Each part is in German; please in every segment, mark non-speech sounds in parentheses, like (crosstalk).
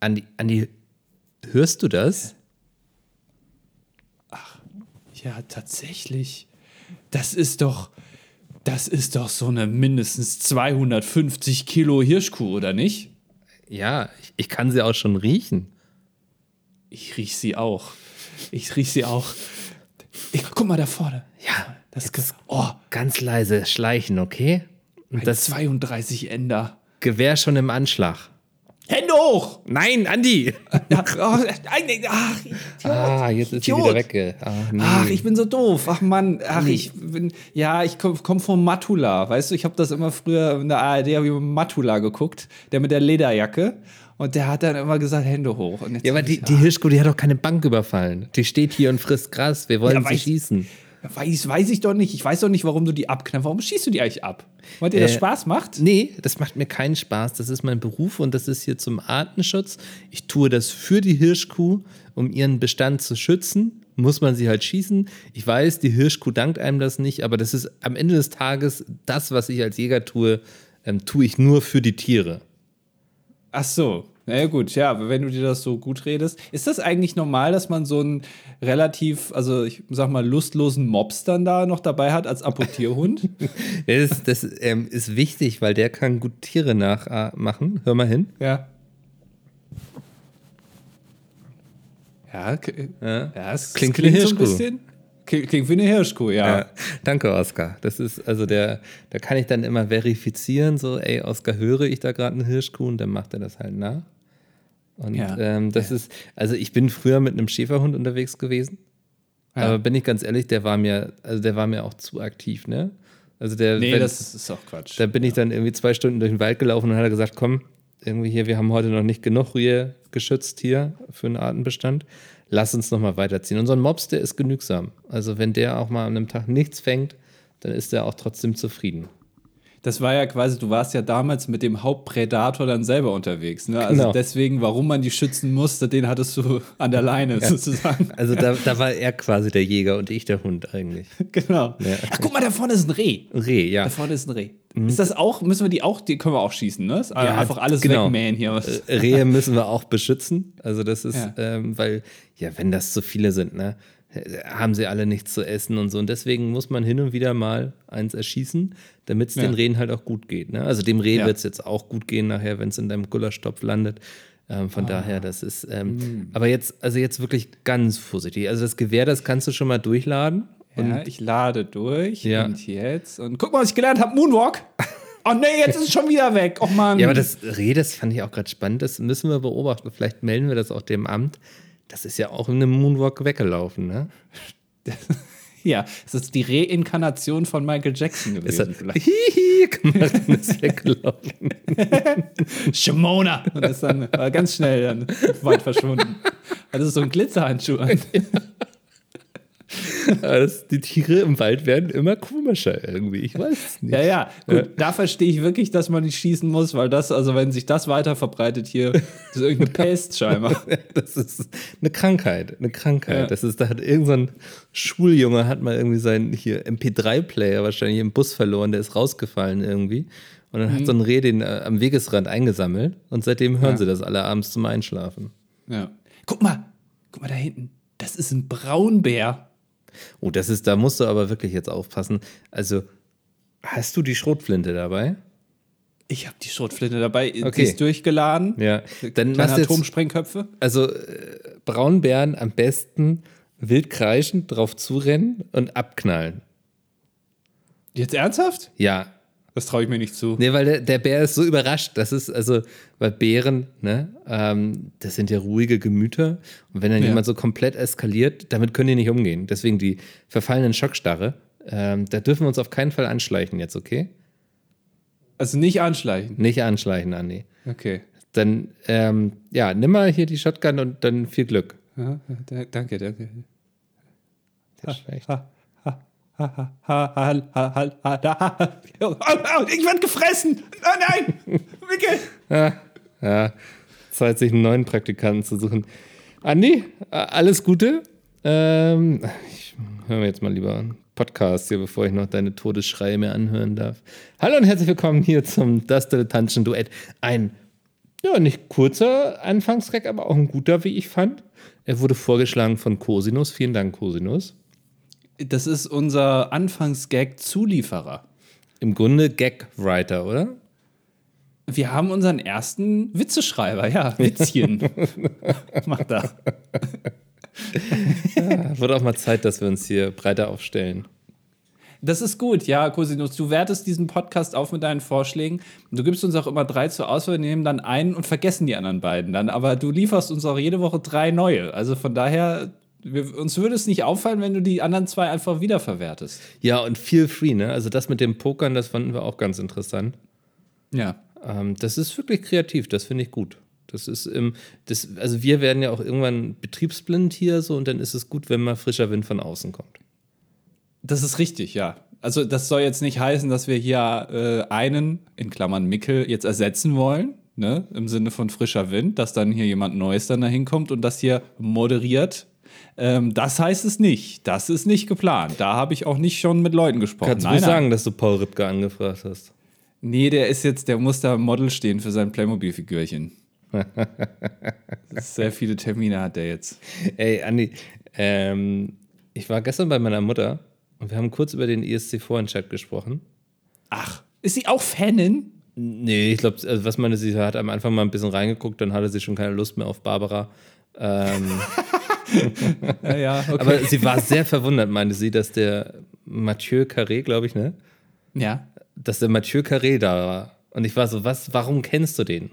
Andi, Andi, hörst du das? Ja, tatsächlich. Das ist doch, das ist doch so eine mindestens 250 Kilo Hirschkuh, oder nicht? Ja, ich, ich kann sie auch schon riechen. Ich riech sie auch. Ich riech sie auch. Ich, guck mal da vorne. Ja, Das Ge oh, ganz leise schleichen, okay? Und das 32 Ender. Gewehr schon im Anschlag. Hände hoch! Nein, Andi! (laughs) Ach, oh, ach, Idiot. Ah, jetzt ist sie wieder weg. ey. Ah, nee. Ach, ich bin so doof. Ach Mann, ach, ich bin, ja, ich komme komm vom Matula. Weißt du, ich habe das immer früher in der ARD, habe ich Matula geguckt, der mit der Lederjacke. Und der hat dann immer gesagt, Hände hoch. Ja, aber die, ich- die Hirschkuh, die hat doch keine Bank überfallen. Die steht hier und frisst Gras. Wir wollen Ja, sie schießen. Weiß, weiß ich doch nicht. Ich weiß doch nicht, warum du die abknallst. Warum schießt du die eigentlich ab? Weil dir das Äh, Spaß macht? Nee, das macht mir keinen Spaß. Das ist mein Beruf und das ist hier zum Artenschutz. Ich tue das für die Hirschkuh, um ihren Bestand zu schützen. Muss man sie halt schießen. Ich weiß, die Hirschkuh dankt einem das nicht, aber das ist am Ende des Tages das, was ich als Jäger tue, ähm, tue ich nur für die Tiere. Ach so. Na ja, gut, ja, aber wenn du dir das so gut redest. Ist das eigentlich normal, dass man so einen relativ, also ich sag mal, lustlosen Mops dann da noch dabei hat als Apportierhund? (laughs) Das, das ähm, ist wichtig, weil der kann gut Tiere nachmachen. Hör mal hin. ja. Ja, ja, es Klingt klingt, wie eine so ein Hirschkuh. bisschen. Klingt klingt wie eine Hirschkuh, ja. Ja, danke, Oskar. Das ist, also der, da kann ich dann immer verifizieren, so, ey, Oskar, höre ich da gerade eine Hirschkuh und dann macht er das halt nach. Und Ja. ähm, das ist, also ich bin früher mit einem Schäferhund unterwegs gewesen, Ja. aber bin ich ganz ehrlich, der war mir, also der war mir auch zu aktiv, ne? Also der, Nee, wenn- das ist auch Quatsch. da bin ich dann irgendwie zwei Stunden durch den Wald gelaufen und hat er gesagt, komm, irgendwie hier, wir haben heute noch nicht genug Rehe geschützt hier für einen Artenbestand. Lass uns noch mal weiterziehen. Und so ein Mops, der ist genügsam. Also wenn der auch mal an einem Tag nichts fängt, dann ist der auch trotzdem zufrieden. Das war ja quasi, du warst ja damals mit dem Hauptprädator dann selber unterwegs. Ne? Also Genau. deswegen, warum man die schützen musste, den hattest du (laughs) an der Leine sozusagen. (laughs) Also da, da war er quasi der Jäger und ich der Hund eigentlich. (laughs) genau. Ach, guck mal, da vorne ist ein Reh. Reh, ja. Da vorne ist ein Reh. Ist das auch, müssen wir die auch, die können wir auch schießen, ne? Ist einfach alles genau. wegmähen hier. Äh, Rehe müssen wir auch beschützen. Also das ist, Ja. ähm, weil, ja, wenn das zu viele sind, ne, haben sie alle nichts zu essen und so. Und deswegen muss man hin und wieder mal eins erschießen, damit es Ja. den Rehen halt auch gut geht. Ne? Also dem Reh Ja. wird es jetzt auch gut gehen nachher, wenn es in deinem Gulaschtopf landet. Ähm, Ah. von daher, das ist, ähm, Hm. aber jetzt, also jetzt wirklich ganz vorsichtig. Also das Gewehr, das kannst du schon mal durchladen. ja, ich lade durch Ja. und jetzt. Und guck mal, was ich gelernt habe: Moonwalk. (laughs) Oh nee, jetzt ist es schon wieder weg. Oh Mann. Ja, aber das Reh, das fand ich auch gerade spannend. Das müssen wir beobachten. Vielleicht melden wir das auch dem Amt. Das ist ja auch in einem Moonwalk weggelaufen, ne? (laughs) ja, es ist die Reinkarnation von Michael Jackson Es gewesen. hat vielleicht. hihi gemacht und ist weggelaufen. (laughs) Shimona. Und ist dann ganz schnell dann weit verschwunden. Das ist so ein Glitzerhandschuh an. Aber (laughs) (laughs) das, die Tiere im Wald werden immer komischer irgendwie. Ich weiß es nicht. Ja, ja. Gut, da verstehe ich wirklich, dass man nicht schießen muss, weil das, also wenn sich das weiter verbreitet hier, (laughs) das ist irgendeine Pest scheinbar. (laughs) Das ist eine Krankheit. Eine Krankheit. Ja. Das ist, da hat irgendein so Schuljunge hat mal irgendwie seinen hier MP3-Player wahrscheinlich im Bus verloren, der ist rausgefallen irgendwie. Und dann hat so ein Reh den äh, am Wegesrand eingesammelt und seitdem hören Ja. sie das alle abends zum Einschlafen. Ja. Guck mal, guck mal da hinten. Das ist ein Braunbär. Oh, das ist, da musst du aber wirklich jetzt aufpassen. Also, hast du die Schrotflinte dabei? Ich habe die Schrotflinte dabei. Okay. Die ist durchgeladen. Ja. Dann Kleine machst jetzt, Atomsprengköpfe. also äh, Braunbären am besten wild kreischend drauf zurennen und abknallen. Jetzt ernsthaft? Ja. Das traue ich mir nicht zu. Nee, weil der, der Bär ist so überrascht. Das ist also, weil Bären, ne, ähm, das sind ja ruhige Gemüter. Und wenn dann Ja. jemand so komplett eskaliert, damit können die nicht umgehen. Deswegen die verfallenen Schockstarre. Ähm, da dürfen wir uns auf keinen Fall anschleichen jetzt, okay? Also nicht anschleichen. Nicht anschleichen, Andi. Okay. Dann, ähm, ja, nimm mal hier die Shotgun und dann viel Glück. Ja, da- danke, danke. Der ist schlecht. Ha, (laughs) Ich werde gefressen! Oh nein! Micke! Ja. Zeit, sich einen neuen Praktikanten zu suchen. Andi, alles Gute. Ähm, ich höre mir jetzt mal lieber einen Podcast hier, bevor ich noch deine Todesschreie mehr anhören darf. Hallo und herzlich willkommen hier zum Das Dilettantischen Duett. Ein Ja, nicht kurzer Anfangsgag, aber auch ein guter, wie ich fand. Er wurde vorgeschlagen von Cosinus. Vielen Dank, Cosinus. Das ist unser Anfangsgag-Zulieferer. Im Grunde Gag-Writer, oder? Wir haben unseren ersten Witzeschreiber, ja, Witzchen. (laughs) Macht er. Ja, wird auch mal Zeit, dass wir uns hier breiter aufstellen. Das ist gut, ja, Cosinus. Du wertest diesen Podcast auf mit deinen Vorschlägen. Du gibst uns auch immer drei zur Auswahl, wir nehmen dann einen und vergessen die anderen beiden dann. Aber du lieferst uns auch jede Woche drei neue. Also von daher, wir, uns würde es nicht auffallen, wenn du die anderen zwei einfach wiederverwertest. Ja, und feel free, ne? Also das mit dem Pokern, das fanden wir auch ganz interessant. Ja. Ähm, das ist wirklich kreativ, das finde ich gut. Das ist ähm, das, also wir werden ja auch irgendwann betriebsblind hier so und dann ist es gut, wenn mal frischer Wind von außen kommt. Das ist richtig, ja. Also das soll jetzt nicht heißen, dass wir hier äh, einen, in Klammern Mickel, jetzt ersetzen wollen, ne? im Sinne von frischer Wind, dass dann hier jemand Neues dann dahin kommt und das hier moderiert. Ähm, das heißt es nicht. Das ist nicht geplant. Da habe ich auch nicht schon mit Leuten gesprochen. Kannst du mir sagen, dass du Paul Ripke angefragt hast? Nee, der ist jetzt, der muss da Model stehen für sein Playmobil-Figürchen. (laughs) Sehr viele Termine hat der jetzt. Ey, Andi, ähm, ich war gestern bei meiner Mutter und wir haben kurz über den ESC Chat gesprochen. Ach, ist sie auch Fanin? Nee, ich glaube, also was meine, sie hat am Anfang mal ein bisschen reingeguckt, dann hatte sie schon keine Lust mehr auf Barbara. Ähm, (laughs) ja, ja, okay. Aber sie war sehr verwundert, meinte sie, dass der Mathieu Carré, glaube ich, ne? Ja. Dass der Mathieu Carré da war. Und ich war so, was, warum kennst du den?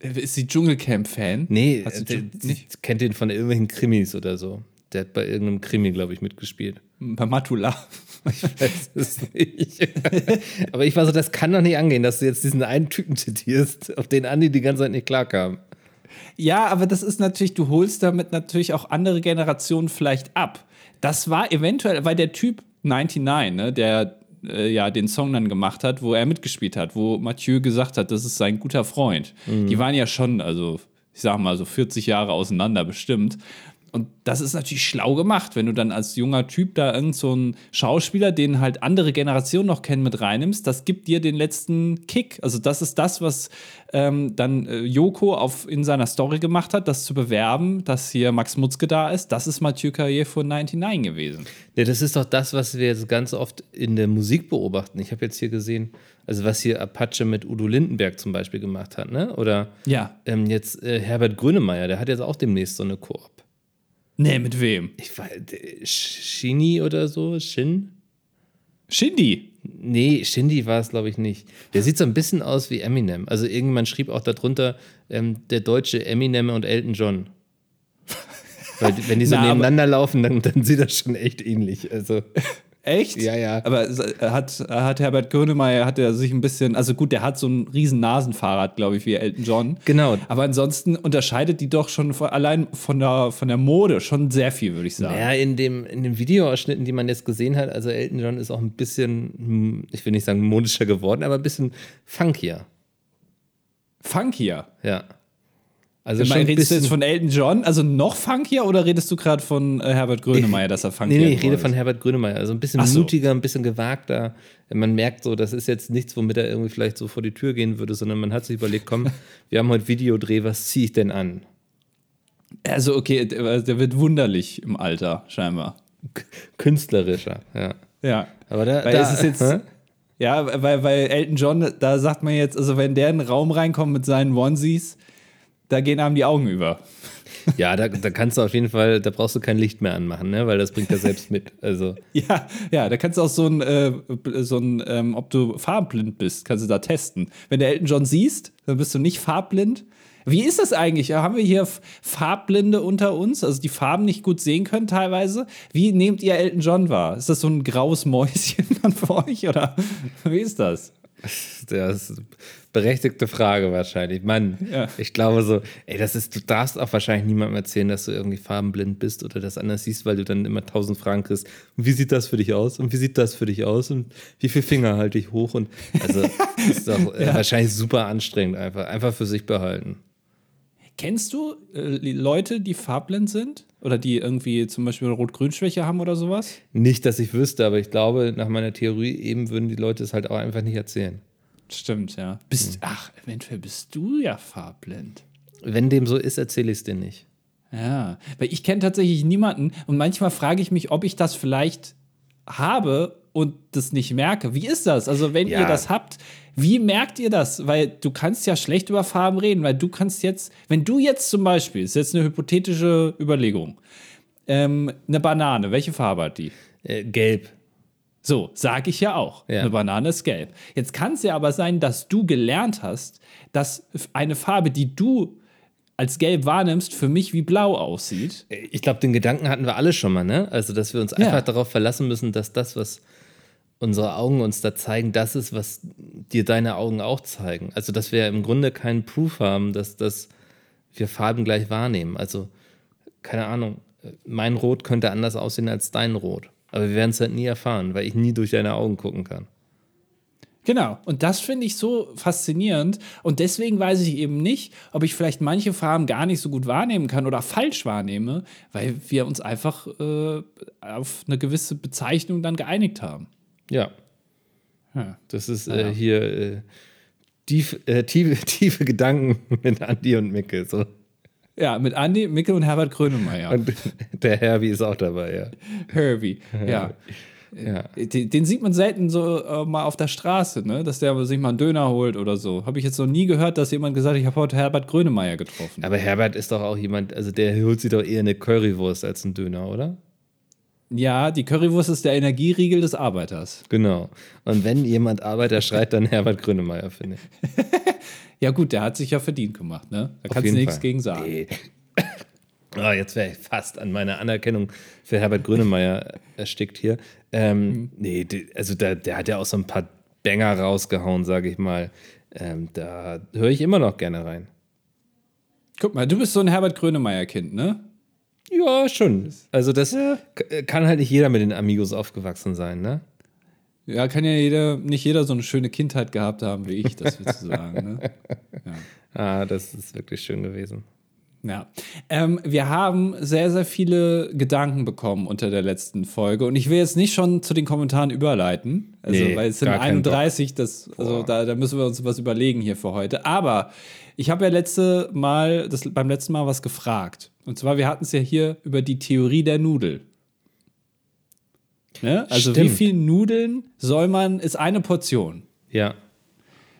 Ist sie Dschungelcamp-Fan? Nee, der, nicht? kennt den von irgendwelchen Krimis oder so. Der hat bei irgendeinem Krimi, glaube ich, mitgespielt. Bei Matula. (laughs) Ich weiß es nicht. Aber ich war so, das kann doch nicht angehen, dass du jetzt diesen einen Typen zitierst, auf den Andi die ganze Zeit nicht klarkam. Ja, aber das ist natürlich, du holst damit natürlich auch andere Generationen vielleicht ab. Das war eventuell, weil der Typ 99, ne, der äh, ja den Song dann gemacht hat, wo er mitgespielt hat, wo Mathieu gesagt hat, das ist sein guter Freund. Mhm. Die waren ja schon, also ich sag mal so 40 Jahre auseinander bestimmt. Und das ist natürlich schlau gemacht, wenn du dann als junger Typ da irgend so einen Schauspieler, den halt andere Generationen noch kennen, mit reinnimmst. Das gibt dir den letzten Kick. Also das ist das, was ähm, dann äh, Joko auf, in seiner Story gemacht hat, das zu bewerben, dass hier Max Mutzke da ist. Das ist Mathieu Carrier von 99 gewesen. Ja, das ist doch das, was wir jetzt ganz oft in der Musik beobachten. Ich habe jetzt hier gesehen, also was hier Apache mit Udo Lindenberg zum Beispiel gemacht hat, ne? Oder ja. ähm, jetzt äh, Herbert Grönemeyer, der hat jetzt auch demnächst so eine Koop. Nee, mit wem? Ich weiß, Shini oder so? Shin? Shindy? Nee, Shindy war es, glaube ich, nicht. Der sieht so ein bisschen aus wie Eminem. Also irgendjemand schrieb auch darunter, ähm, der deutsche Eminem und Elton John. Weil wenn die so (laughs) Na, nebeneinander laufen, dann, dann sieht das schon echt ähnlich. Also. Echt? Ja, ja. Aber hat, hat Herbert Grönemeyer, hat er sich ein bisschen, also gut, der hat so ein riesen Nasenfahrrad, glaube ich, wie Elton John. Genau. Aber ansonsten unterscheidet die doch schon von, allein von der, von der Mode schon sehr viel, würde ich sagen. Ja, in, dem, in den Videoausschnitten, die man jetzt gesehen hat, also Elton John ist auch ein bisschen, ich will nicht sagen modischer geworden, aber ein bisschen funkier. Funkier? Ja. Also ich meine, redest du jetzt von Elton John, also noch funkier, oder redest du gerade von äh, Herbert Grönemeyer, dass er funkier Nee, nee, ich rede von Herbert Grönemeyer. Also ein bisschen so. mutiger, ein bisschen gewagter. Man merkt so, das ist jetzt nichts, womit er irgendwie vielleicht so vor die Tür gehen würde, sondern man hat sich überlegt, komm, (laughs) wir haben heute Videodreh, was ziehe ich denn an? Also, okay, der wird wunderlich im Alter, scheinbar. Künstlerischer, ja. Ja. Aber da, weil da ist es jetzt. Hä? Ja, weil, weil Elton John, da sagt man jetzt, also wenn der in den Raum reinkommt mit seinen Onesies, da gehen einem die Augen über. (laughs) Ja, da, da kannst du auf jeden Fall, da brauchst du kein Licht mehr anmachen, ne? weil das bringt er selbst mit. Also. (laughs) ja, ja, da kannst du auch so ein, äh, so ein ähm, ob du farbblind bist, kannst du da testen. Wenn du Elton John siehst, dann bist du nicht farbblind. Wie ist das eigentlich? Haben wir hier Farbblinde unter uns, also die Farben nicht gut sehen können teilweise? Wie nehmt ihr Elton John wahr? Ist das so ein graues Mäuschen (laughs) dann für euch oder wie ist das? Das ist eine berechtigte Frage wahrscheinlich. Mann, ja. ich glaube so, ey, das ist, du darfst auch wahrscheinlich niemandem erzählen, dass du irgendwie farbenblind bist oder das anders siehst, weil du dann immer tausend Fragen kriegst. Und wie sieht das für dich aus? Und wie sieht das für dich aus? Und wie viele Finger halte ich hoch? Und also, das ist doch (laughs) ja. wahrscheinlich super anstrengend einfach. Einfach für sich behalten. Kennst du äh, Leute, die farblind sind? Oder die irgendwie zum Beispiel Rot-Grün-Schwäche haben oder sowas? Nicht, dass ich wüsste, aber ich glaube, nach meiner Theorie eben würden die Leute es halt auch einfach nicht erzählen. Stimmt, ja. Bist, ach, eventuell bist du ja farblind. Wenn dem so ist, erzähle ich es dir nicht. Ja, weil ich kenne tatsächlich niemanden und manchmal frage ich mich, ob ich das vielleicht habe und das nicht merke. Wie ist das? Also, wenn Ja. ihr das habt, wie merkt ihr das? Weil du kannst ja schlecht über Farben reden, weil du kannst jetzt, wenn du jetzt zum Beispiel, ist jetzt eine hypothetische Überlegung, ähm, eine Banane, welche Farbe hat die? Äh, gelb. So, sage ich ja auch. Ja. Eine Banane ist gelb. Jetzt kann es ja aber sein, dass du gelernt hast, dass eine Farbe, die du als gelb wahrnimmst, für mich wie blau aussieht. Ich glaube, den Gedanken hatten wir alle schon mal, ne? Also, dass wir uns Ja. einfach darauf verlassen müssen, dass das, was unsere Augen uns da zeigen, das ist, was dir deine Augen auch zeigen. Also, dass wir im Grunde keinen Proof haben, dass, dass wir Farben gleich wahrnehmen. Also, keine Ahnung, mein Rot könnte anders aussehen als dein Rot. Aber wir werden es halt nie erfahren, weil ich nie durch deine Augen gucken kann. Genau. Und das finde ich so faszinierend. Und deswegen weiß ich eben nicht, ob ich vielleicht manche Farben gar nicht so gut wahrnehmen kann oder falsch wahrnehme, weil wir uns einfach äh, auf eine gewisse Bezeichnung dann geeinigt haben. Ja, Ja. das ist äh, hier äh, tief, äh, tiefe, (laughs) tiefe Gedanken mit Andi und Micke. So. Ja, mit Andi, Micke und Herbert Grönemeyer. Und der Herbie ist auch dabei, ja. Herbie, ja. ja. Den, den sieht man selten so äh, mal auf der Straße, ne? dass der sich mal einen Döner holt oder so. Habe ich jetzt noch nie gehört, dass jemand gesagt hat, ich habe heute Herbert Grönemeyer getroffen. Aber Herbert ist doch auch jemand, also der holt sich doch eher eine Currywurst als einen Döner, oder? Ja, die Currywurst ist der Energieriegel des Arbeiters. Genau. Und wenn jemand Arbeiter schreit, dann Herbert Grönemeyer, finde ich. (laughs) Ja, gut, der hat sich ja verdient gemacht, ne? Da kannst du nichts Fall. gegen sagen. Nee. Oh, jetzt wäre ich fast an meiner Anerkennung für Herbert Grönemeyer erstickt hier. Ähm, Mhm. Nee, also der, der hat ja auch so ein paar Banger rausgehauen, sage ich mal. Ähm, da höre ich immer noch gerne rein. Guck mal, du bist so ein Herbert Grönemeyer-Kind, ne? Ja, schon. Also das k- kann halt nicht jeder mit den Amigos aufgewachsen sein, ne? Ja, kann ja jeder, nicht jeder so eine schöne Kindheit gehabt haben wie ich, das willst du sagen, ne? (laughs) Ah, das ist wirklich schön gewesen. Ja. Ähm, wir haben sehr, sehr viele Gedanken bekommen unter der letzten Folge. Und ich will jetzt nicht schon zu den Kommentaren überleiten. Also, Nee, weil es sind gar keinen 31, das, also da, da müssen wir uns was überlegen hier für heute. Aber ich habe ja letzte Mal, das, beim letzten Mal was gefragt. Und zwar, wir hatten es ja hier über die Theorie der Nudel. Ne? Also, wie Stimmt. viel Nudeln soll man, ist eine Portion. Ja.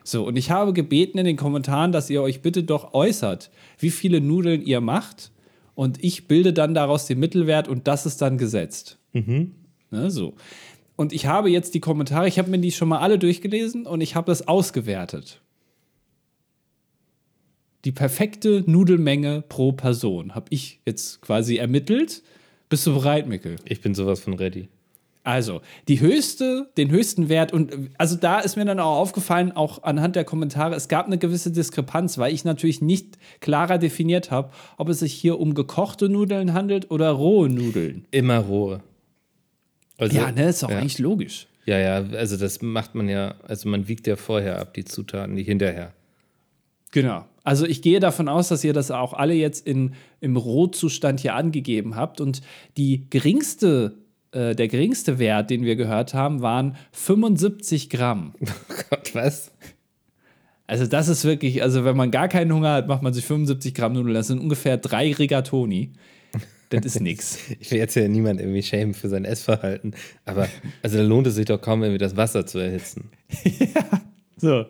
So, und ich habe gebeten in den Kommentaren, dass ihr euch bitte doch äußert, wie viele Nudeln ihr macht. Und ich bilde dann daraus den Mittelwert und das ist dann gesetzt. Ne, so. Und ich habe jetzt die Kommentare, ich habe mir die schon mal alle durchgelesen und ich habe das ausgewertet. Die perfekte Nudelmenge pro Person habe ich jetzt quasi ermittelt. Bist du bereit, Mikkel? Ich bin sowas von ready. Also, die höchste, den höchsten Wert und also da ist mir dann auch aufgefallen, auch anhand der Kommentare, es gab eine gewisse Diskrepanz, weil ich natürlich nicht klarer definiert habe, ob es sich hier um gekochte Nudeln handelt oder rohe Nudeln. Immer rohe. Also, Ja, ne, ist auch ja. eigentlich logisch. Ja, ja, also das macht man ja, also man wiegt ja vorher ab die Zutaten, nicht hinterher. Genau. Also ich gehe davon aus, dass ihr das auch alle jetzt in, im Rohzustand hier angegeben habt. Und die geringste, äh, der geringste Wert, den wir gehört haben, waren 75 Gramm. (laughs) Gott, was? Also das ist wirklich, also wenn man gar keinen Hunger hat, macht man sich 75 Gramm Nudeln. Das sind ungefähr drei Rigatoni. Das ist (laughs) nix. Ich will jetzt ja niemand irgendwie schämen für sein Essverhalten, aber also da lohnt es sich doch kaum, irgendwie das Wasser zu erhitzen. (laughs) So.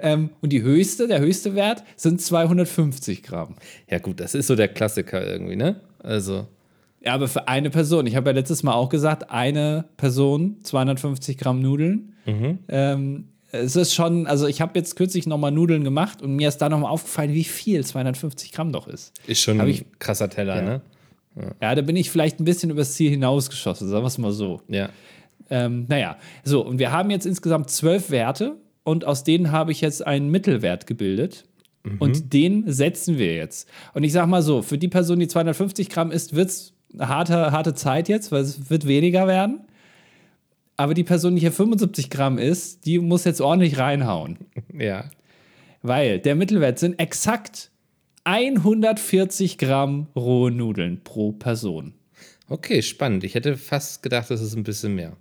Ähm, und die höchste, der höchste Wert sind 250 Gramm. Ja gut, das ist so der Klassiker irgendwie, ne? Also, Ja, aber für eine Person. Ich habe ja letztes Mal auch gesagt, eine Person 250 Gramm Nudeln. Ähm, es ist schon, also ich habe jetzt kürzlich nochmal Nudeln gemacht und mir ist da nochmal aufgefallen, wie viel 250 Gramm doch ist. ist schon Hab ein ich- krasser Teller, Ja. ne? Ja, da bin ich vielleicht ein bisschen übers Ziel hinausgeschossen, sagen wir es mal so. Ja. Ähm, naja, so, und wir haben jetzt insgesamt zwölf Werte und aus denen habe ich jetzt einen Mittelwert gebildet. Und den setzen wir jetzt. Und ich sag mal so, für die Person, die 250 Gramm isst, wird es eine harte, harte Zeit jetzt, weil es wird weniger werden. Aber die Person, die hier 75 Gramm isst, die muss jetzt ordentlich reinhauen. (laughs) Ja. Weil der Mittelwert sind exakt 140 Gramm rohe Nudeln pro Person. Okay, spannend. Ich hätte fast gedacht, das ist ein bisschen mehr.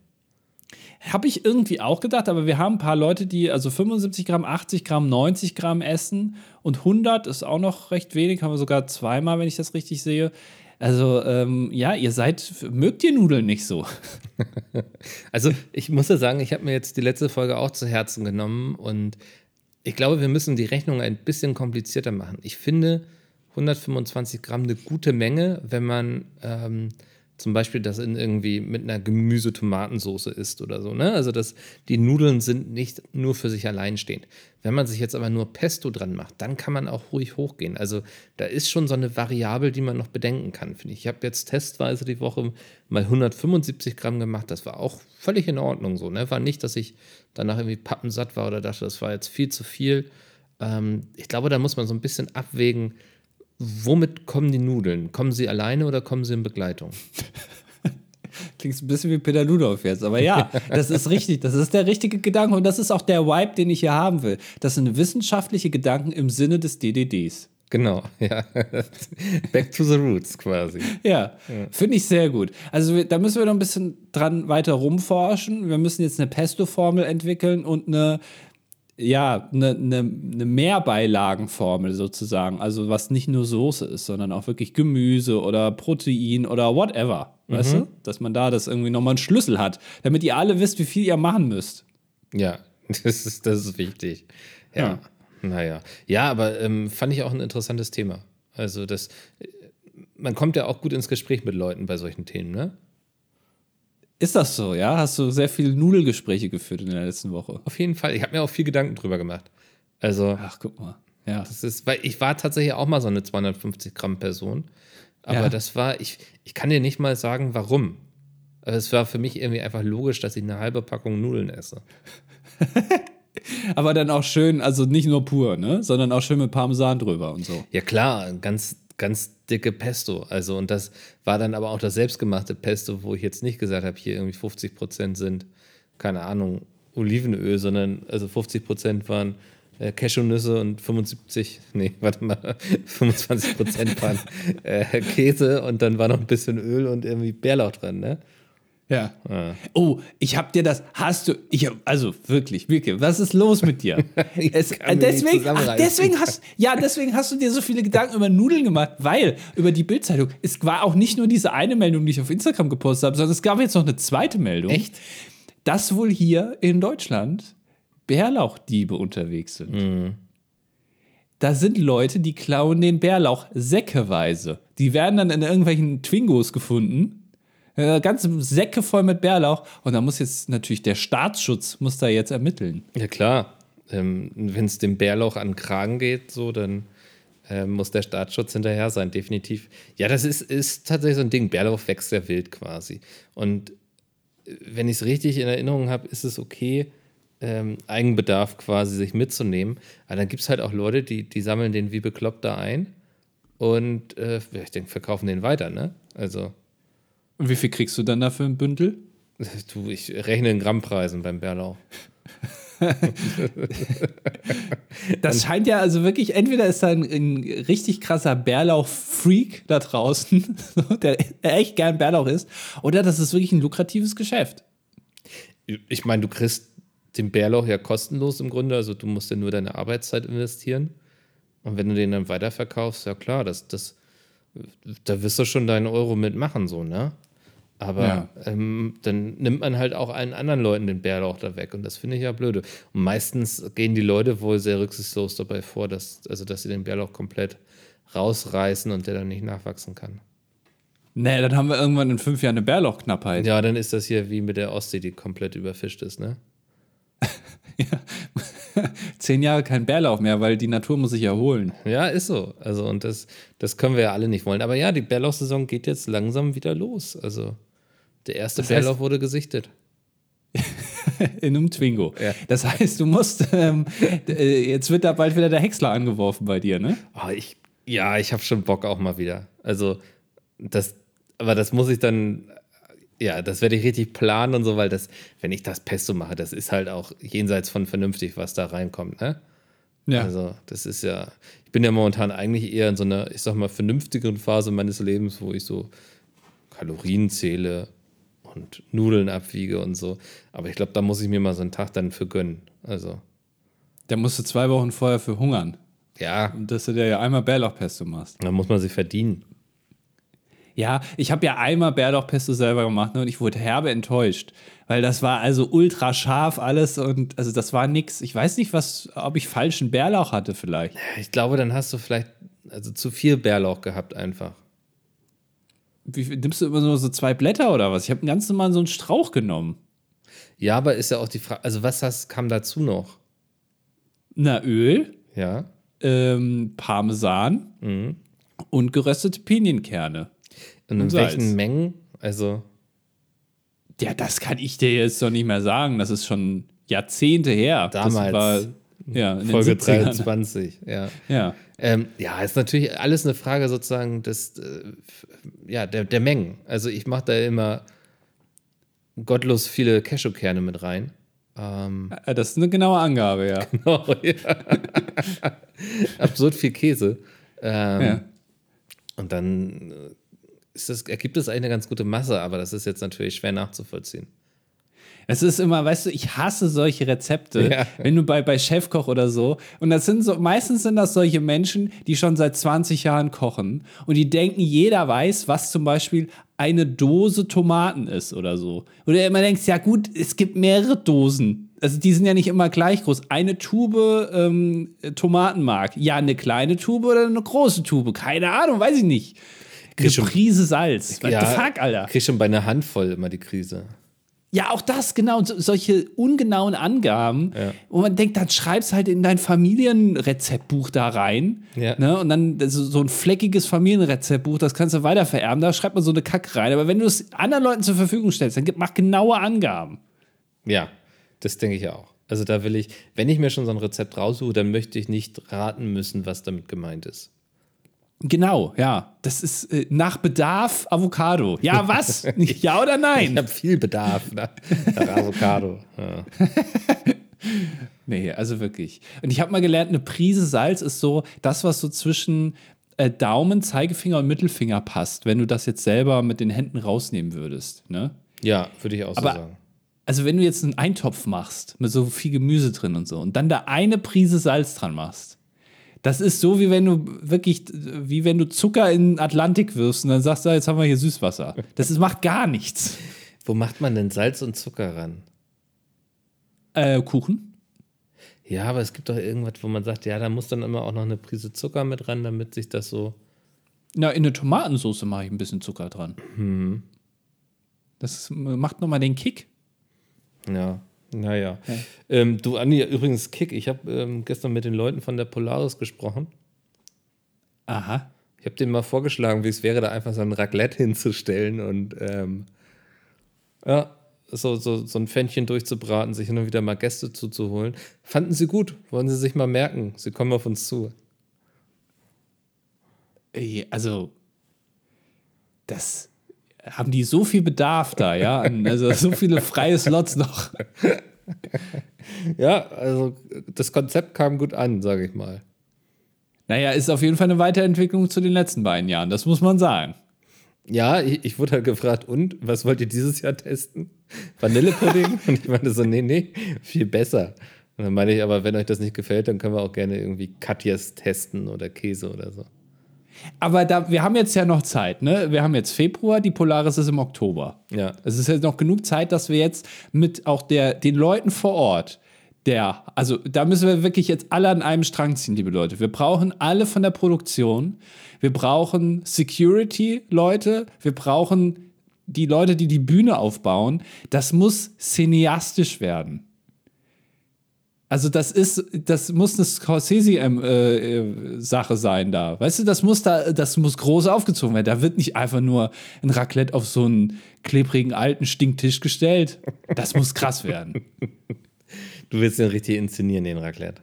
Habe ich irgendwie auch gedacht, aber wir haben ein paar Leute, die also 75 Gramm, 80 Gramm, 90 Gramm essen und 100 ist auch noch recht wenig, haben wir sogar zweimal, wenn ich das richtig sehe. Also ähm, ja, ihr seid, mögt ihr Nudeln nicht so? (laughs) also ich muss ja sagen, ich habe mir jetzt die letzte Folge auch zu Herzen genommen und ich glaube, wir müssen die Rechnung ein bisschen komplizierter machen. Ich finde 125 Gramm eine gute Menge, wenn man ähm, zum Beispiel das in irgendwie mit einer Gemüse-Tomatensoße isst oder so. Ne? Also das, die Nudeln sind nicht nur für sich allein stehend. Wenn man sich jetzt aber nur Pesto dran macht, dann kann man auch ruhig hochgehen. Also da ist schon so eine Variable, die man noch bedenken kann, finde ich. Ich habe jetzt testweise die Woche mal 175 Gramm gemacht. Das war auch völlig in Ordnung so. Ne? War nicht, dass ich danach irgendwie pappensatt war oder dachte, das war jetzt viel zu viel. Ähm, ich glaube, da muss man so ein bisschen abwägen, womit kommen die Nudeln? Kommen sie alleine oder kommen sie in Begleitung? (laughs) Klingt ein bisschen wie Peter Ludolf jetzt, aber ja, das ist richtig. Das ist der richtige Gedanke und das ist auch der Vibe, den ich hier haben will. Das sind wissenschaftliche Gedanken im Sinne des DDDs. Genau, (laughs) ja. Back to the roots quasi. Ja, ja. finde ich sehr gut. Also da müssen wir noch ein bisschen dran weiter rumforschen. Wir müssen jetzt eine Pesto-Formel entwickeln und eine ja, eine, eine, eine Mehrbeilagenformel sozusagen. Also was nicht nur Soße ist, sondern auch wirklich Gemüse oder Protein oder whatever. Mhm. Weißt du? Dass man da das irgendwie nochmal einen Schlüssel hat, damit ihr alle wisst, wie viel ihr machen müsst. Ja, (laughs) das ist, das ist wichtig. Ja. ja. Naja. Ja, aber ähm, fand ich auch ein interessantes Thema. Also, das, äh, man kommt ja auch gut ins Gespräch mit Leuten bei solchen Themen, ne? Ist das so, ja? Hast du sehr viele Nudelgespräche geführt in der letzten Woche? Auf jeden Fall. Ich habe mir auch viel Gedanken drüber gemacht. Also. Ach, guck mal. Ja. Das ist, weil ich war tatsächlich auch mal so eine 250 Gramm Person. Aber ja. das war, ich, ich kann dir nicht mal sagen, warum. Aber es war für mich irgendwie einfach logisch, dass ich eine halbe Packung Nudeln esse. (laughs) aber dann auch schön, also nicht nur pur, ne? Sondern auch schön mit Parmesan drüber und so. Ja, klar, ganz ganz dicke Pesto. Also, und das war dann aber auch das selbstgemachte Pesto, wo ich jetzt nicht gesagt habe, hier irgendwie 50 Prozent sind, keine Ahnung, Olivenöl, sondern also 50 Prozent waren äh, Cashewnüsse und 75, nee, (laughs) warte mal, 25 Prozent waren äh, Käse und dann war noch ein bisschen Öl und irgendwie Bärlauch drin, ne? Ja. Ah. Oh, ich hab dir das. Hast du. Ich, also wirklich, wirklich. Was ist los mit dir? (laughs) es, deswegen, ach, deswegen hast, ja, deswegen hast du dir so viele Gedanken über Nudeln gemacht, weil über die Bildzeitung. Es war auch nicht nur diese eine Meldung, die ich auf Instagram gepostet habe, sondern es gab jetzt noch eine zweite Meldung. Echt? Dass wohl hier in Deutschland Bärlauchdiebe unterwegs sind. Mhm. Da sind Leute, die klauen den Bärlauch säckeweise. Die werden dann in irgendwelchen Twingos gefunden äh, ganze Säcke voll mit Bärlauch. Und da muss jetzt natürlich der Staatsschutz muss da jetzt ermitteln. Ja, klar. Ähm, Wenn es dem Bärlauch an den Kragen geht, so, dann äh, muss der Staatsschutz hinterher sein, definitiv. Ja, das ist, ist tatsächlich so ein Ding. Bärlauch wächst sehr wild quasi. Und äh, wenn ich es richtig in Erinnerung habe, ist es okay, ähm, Eigenbedarf quasi sich mitzunehmen. Aber dann gibt es halt auch Leute, die, die sammeln den wie bekloppt da ein und äh, ich denke, verkaufen den weiter, ne? Also. Und wie viel kriegst du dann dafür im Bündel? (laughs) Du, ich rechne in Grammpreisen beim Bärlau. (laughs) das scheint ja also wirklich, entweder ist da ein, ein richtig krasser Bärlauch-Freak da draußen, (laughs) der echt gern Bärlauch ist, oder das ist wirklich ein lukratives Geschäft. Ich meine, du kriegst den Bärlauch ja kostenlos im Grunde, also du musst ja nur deine Arbeitszeit investieren. Und wenn du den dann weiterverkaufst, ja klar, das, das, da wirst du schon deinen Euro mitmachen, so, ne? Aber ja. ähm, dann nimmt man halt auch allen anderen Leuten den Bärlauch da weg. Und das finde ich ja blöde. Und meistens gehen die Leute wohl sehr rücksichtslos dabei vor, dass, also dass sie den Bärlauch komplett rausreißen und der dann nicht nachwachsen kann. Nee, dann haben wir irgendwann in fünf Jahren eine Bärlauchknappheit. Ja, dann ist das hier wie mit der Ostsee, die komplett überfischt ist, ne? (laughs) ja. (laughs) Zehn Jahre kein Bärlauch mehr, weil die Natur muss sich erholen. Ja, ist so. Also, und das, das können wir ja alle nicht wollen. Aber ja, die Bärlauchsaison geht jetzt langsam wieder los. Also, der erste das Bärlauch wurde gesichtet. (laughs) in einem Twingo. Ja. Das heißt, du musst, ähm, äh, jetzt wird da bald wieder der Häcksler angeworfen bei dir, ne? Oh, ich, ja, ich habe schon Bock auch mal wieder. Also, das, aber das muss ich dann, ja, das werde ich richtig planen und so, weil das, wenn ich das Pesto mache, das ist halt auch jenseits von vernünftig, was da reinkommt, ne? Ja. Also, das ist ja, ich bin ja momentan eigentlich eher in so einer, ich sag mal, vernünftigeren Phase meines Lebens, wo ich so Kalorien zähle, und Nudeln abwiege und so. Aber ich glaube, da muss ich mir mal so einen Tag dann für gönnen. Also. Da musst du zwei Wochen vorher für hungern. Ja. Und dass du dir ja einmal Bärlauchpesto machst. Da muss man sich verdienen. Ja, ich habe ja einmal Bärlauchpesto selber gemacht ne, und ich wurde herbe enttäuscht, weil das war also ultra scharf alles und also das war nix. Ich weiß nicht, was, ob ich falschen Bärlauch hatte vielleicht. Ich glaube, dann hast du vielleicht also zu viel Bärlauch gehabt einfach. Wie, nimmst du immer nur so zwei Blätter oder was? Ich habe ganz normal so einen Strauch genommen. Ja, aber ist ja auch die Frage, also was hast, kam dazu noch? Na, Öl, Ja. ähm, Parmesan Mhm. und geröstete Pinienkerne. Und in Salz. welchen Mengen? Also, Ja, das kann ich dir jetzt doch nicht mehr sagen. Das ist schon Jahrzehnte her. Damals. War, ja, in Folge den 70ern. 23, ja. Ja. Ähm, ja, ist natürlich alles eine Frage sozusagen des, äh, ja, der, der Mengen. Also ich mache da immer gottlos viele Cashewkerne mit rein. Ähm, Äh, Das ist eine genaue Angabe, ja. oh, (laughs) ja. (laughs) Absurd viel Käse. Ähm, ja. Und dann äh, das, ergibt es eigentlich eine ganz gute Masse, aber das ist jetzt natürlich schwer nachzuvollziehen. Es ist immer, weißt du, ich hasse solche Rezepte, Ja. wenn du bei, bei Chefkoch oder so. Und das sind so, meistens sind das solche Menschen, die schon seit 20 Jahren kochen und die denken, jeder weiß, was zum Beispiel eine Dose Tomaten ist oder so. Oder immer denkst, ja gut, es gibt mehrere Dosen. Also die sind ja nicht immer gleich groß. Eine Tube ähm, Tomatenmark. Ja, eine kleine Tube oder eine große Tube. Keine Ahnung, weiß ich nicht. Eine Prise Salz. What ja, the fuck, Alter? Krieg schon bei einer Handvoll immer die Krise. Ja, auch das, genau. So, solche ungenauen Angaben. Ja. Und man denkt, dann schreib's halt in dein Familienrezeptbuch da rein. Ja. Ne? Und dann so, ein fleckiges Familienrezeptbuch, das kannst du weitervererben. Da schreibt man so eine Kack rein. Aber wenn du es anderen Leuten zur Verfügung stellst, dann mach genaue Angaben. Ja, das denke ich auch. Also da will ich, wenn ich mir schon so ein Rezept raussuche, dann möchte ich nicht raten müssen, was damit gemeint ist. Genau, ja. Das ist äh, nach Bedarf Avocado. Ja, was? (laughs) ja oder Ich nein? habe viel Bedarf nach, nach Avocado. Ja. (laughs) Nee, also wirklich. Und ich habe mal gelernt, eine Prise Salz ist so das, was so zwischen äh, Daumen, Zeigefinger und Mittelfinger passt, wenn du das jetzt selber mit den Händen rausnehmen würdest. Ne? Ja, würde ich auch so Aber- sagen. Also wenn du jetzt einen Eintopf machst mit so viel Gemüse drin und so und dann da eine Prise Salz dran machst, das ist so, wie wenn du wirklich, wie wenn du Zucker in den Atlantik wirfst und dann sagst du, jetzt haben wir hier Süßwasser. Das ist, macht gar nichts. Wo macht man denn Salz und Zucker ran? Äh, Kuchen? Ja, aber es gibt doch irgendwas, wo man sagt, ja, da muss dann immer auch noch eine Prise Zucker mit ran, damit sich das so. Na, in eine Tomatensauce mache ich ein bisschen Zucker dran. Das ist, macht nochmal den Kick. Ja, naja. Ähm, du, Andi, übrigens, Kick, ich habe ähm, gestern mit den Leuten von der Polaris gesprochen. Aha. Ich habe denen mal vorgeschlagen, wie es wäre, da einfach so ein Raclette hinzustellen und ähm, ja, so, so, so ein Pfännchen durchzubraten, sich hin und wieder mal Gäste zuzuholen. Fanden sie gut, wollen sie sich mal merken. Sie kommen auf uns zu. Also, das haben die so viel Bedarf da, ja? Also (laughs) so viele freie Slots noch. Ja, also das Konzept kam gut an, sage ich mal. Naja, ist auf jeden Fall eine Weiterentwicklung zu den letzten beiden Jahren, das muss man sagen. Ja, ich, ich wurde halt gefragt, und was wollt ihr dieses Jahr testen? Vanillepudding? (laughs) und ich meinte so, nee, nee, viel besser. Und dann meine ich, aber wenn euch das nicht gefällt, dann können wir auch gerne irgendwie Katjes testen oder Käse oder so. Aber da, wir haben jetzt ja noch Zeit, ne? Wir haben jetzt Februar, die Polaris ist im Oktober. Ja. Es ist jetzt noch genug Zeit, dass wir jetzt mit auch der, den Leuten vor Ort, der, also da müssen wir wirklich jetzt alle an einem Strang ziehen, liebe Leute. Wir brauchen alle von der Produktion, wir brauchen Security-Leute, wir brauchen die Leute, die die Bühne aufbauen. Das muss cineastisch werden. Also das ist, das muss eine Scorsese-Sache sein da. Weißt du, das muss da, das muss groß aufgezogen werden. Da wird nicht einfach nur ein Raclette auf so einen klebrigen alten Stinktisch gestellt. Das muss krass werden. Du willst den richtig inszenieren, den Raclette.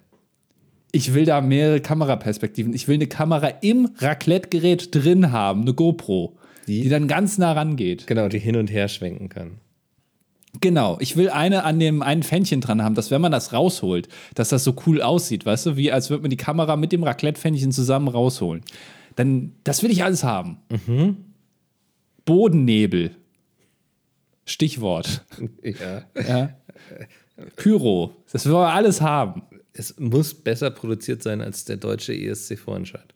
Ich will da mehrere Kameraperspektiven. Ich will eine Kamera im Raclette-Gerät drin haben, eine GoPro, Die? die dann ganz nah rangeht. Genau, die hin und her schwenken kann. Genau, ich will eine an dem einen Fännchen dran haben, dass wenn man das rausholt, dass das so cool aussieht, weißt du, wie als würde man die Kamera mit dem Raclette-Fännchen zusammen rausholen. Dann, das will ich alles haben. Bodennebel. Stichwort. Ja. Ja. Pyro. Das wollen wir alles haben. Es muss besser produziert sein als der deutsche ESC-Vorentscheid.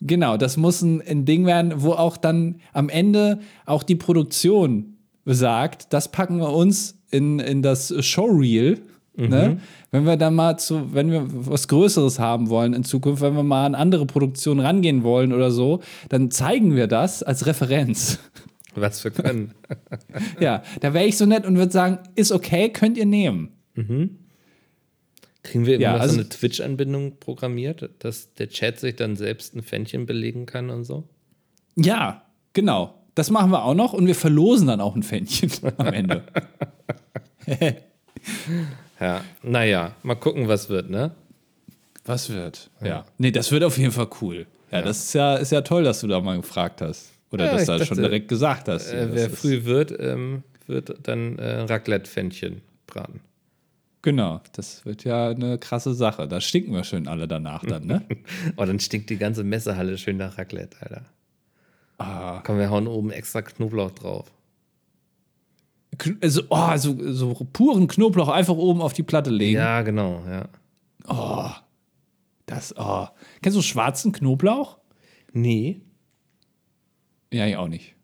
Genau, das muss ein, ein Ding werden, wo auch dann am Ende auch die Produktion sagt, das packen wir uns in, in das Showreel. Ne? Wenn wir dann mal zu, wenn wir was Größeres haben wollen in Zukunft, wenn wir mal an andere Produktionen rangehen wollen oder so, dann zeigen wir das als Referenz. Was wir können. (laughs) Ja, da wäre ich so nett und würde sagen, ist okay, könnt ihr nehmen. Kriegen wir immer Ja, also- so eine Twitch-Anbindung programmiert, dass der Chat sich dann selbst ein Fännchen belegen kann und so? Ja, genau. Das machen wir auch noch und wir verlosen dann auch ein Fännchen (laughs) am Ende. (laughs) Ja, naja, mal gucken, was wird, ne? Was wird? Ja. Nee, das wird auf jeden Fall cool. Ja, das ist ja, ist ja toll, dass du da mal gefragt hast. Oder Ja, dass du das schon direkt gesagt hast. Ja, Äh, wer ist- früh wird, ähm, wird dann äh, Raclette-Fännchen braten. Genau, das wird ja eine krasse Sache. Da stinken wir schön alle danach dann, ne? (laughs) Oh, dann stinkt die ganze Messehalle schön nach Raclette, Alter. Ah. Komm, wir hauen oben extra Knoblauch drauf. Also, oh, so, so puren Knoblauch einfach oben auf die Platte legen. Ja, genau, ja. Das, oh. Kennst du schwarzen Knoblauch? Nee. Ja, ich auch nicht.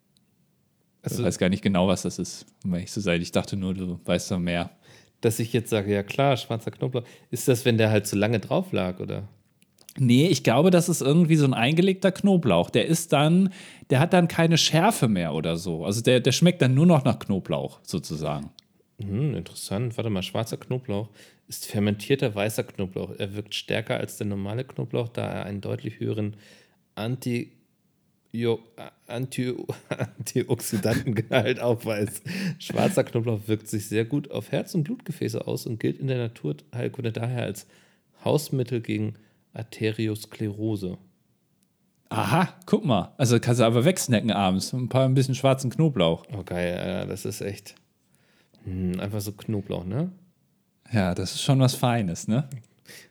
Also- ich weiß gar nicht genau, was das ist, um ehrlich zu sein. Ich dachte nur, du weißt da mehr. Dass ich jetzt sage, ja klar, schwarzer Knoblauch. Ist das, wenn der halt zu lange drauf lag, oder? Nee, ich glaube, das ist irgendwie so ein eingelegter Knoblauch. Der ist dann, der hat dann keine Schärfe mehr oder so. Also der, der schmeckt dann nur noch nach Knoblauch, sozusagen. Hm, interessant. Warte mal, schwarzer Knoblauch ist fermentierter weißer Knoblauch. Er wirkt stärker als der normale Knoblauch, da er einen deutlich höheren Anti Jo, Anti Antioxidantengehalt aufweist. Schwarzer Knoblauch wirkt sich sehr gut auf Herz- und Blutgefäße aus und gilt in der Naturheilkunde daher als Hausmittel gegen Arteriosklerose. Aha, guck mal. Also kannst du aber wegsnacken abends. Ein paar ein bisschen schwarzen Knoblauch. Oh geil, Alter, das ist echt hm, einfach so Knoblauch, ne? Ja, das ist schon was Feines, ne?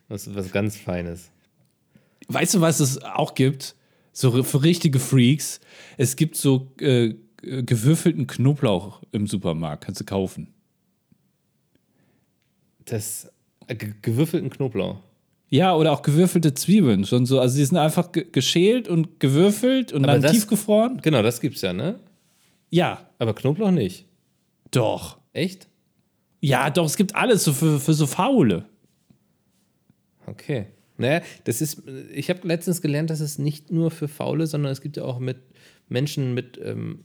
Das ist was ganz Feines. Weißt du, was es auch gibt? So für richtige Freaks. Es gibt so äh, gewürfelten Knoblauch im Supermarkt. Kannst du kaufen. Das äh, ge- gewürfelten Knoblauch. Ja, oder auch gewürfelte Zwiebeln. Schon so. Also die sind einfach ge geschält und gewürfelt und Aber dann das- tiefgefroren. Genau, das gibt's ja, ne? Ja, Aber Knoblauch nicht. doch. Echt? Ja, doch, es gibt alles so für, für so Faule. Okay. Naja, das ist, ich habe letztens gelernt, dass es nicht nur für Faule, sondern es gibt ja auch mit Menschen mit ähm,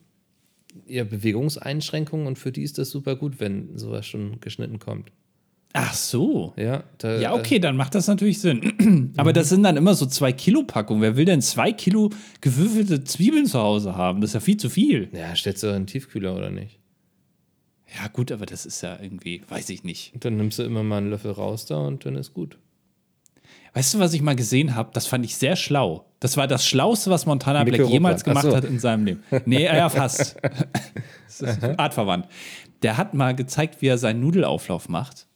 ja, Bewegungseinschränkungen und für die ist das super gut, wenn sowas schon geschnitten kommt. Ach so. Ja, da, Ja, okay, dann macht das natürlich Sinn. (clears throat) Aber das sind dann immer so zwei Kilo Packungen. Wer will denn zwei Kilo gewürfelte Zwiebeln zu Hause haben? Das ist ja viel zu viel. Äh, ja, stellst du in den Tiefkühler oder nicht? Ja, gut, aber das ist ja irgendwie, weiß ich nicht. Und dann nimmst du immer mal einen Löffel raus da und dann ist gut. Weißt du, was ich mal gesehen habe? Das fand ich sehr schlau. Das war das Schlauste, was Montana Black jemals gemacht so. hat in seinem Leben. Nee, ja, fast. (laughs) (laughs) artverwandt. Der hat mal gezeigt, wie er seinen Nudelauflauf macht.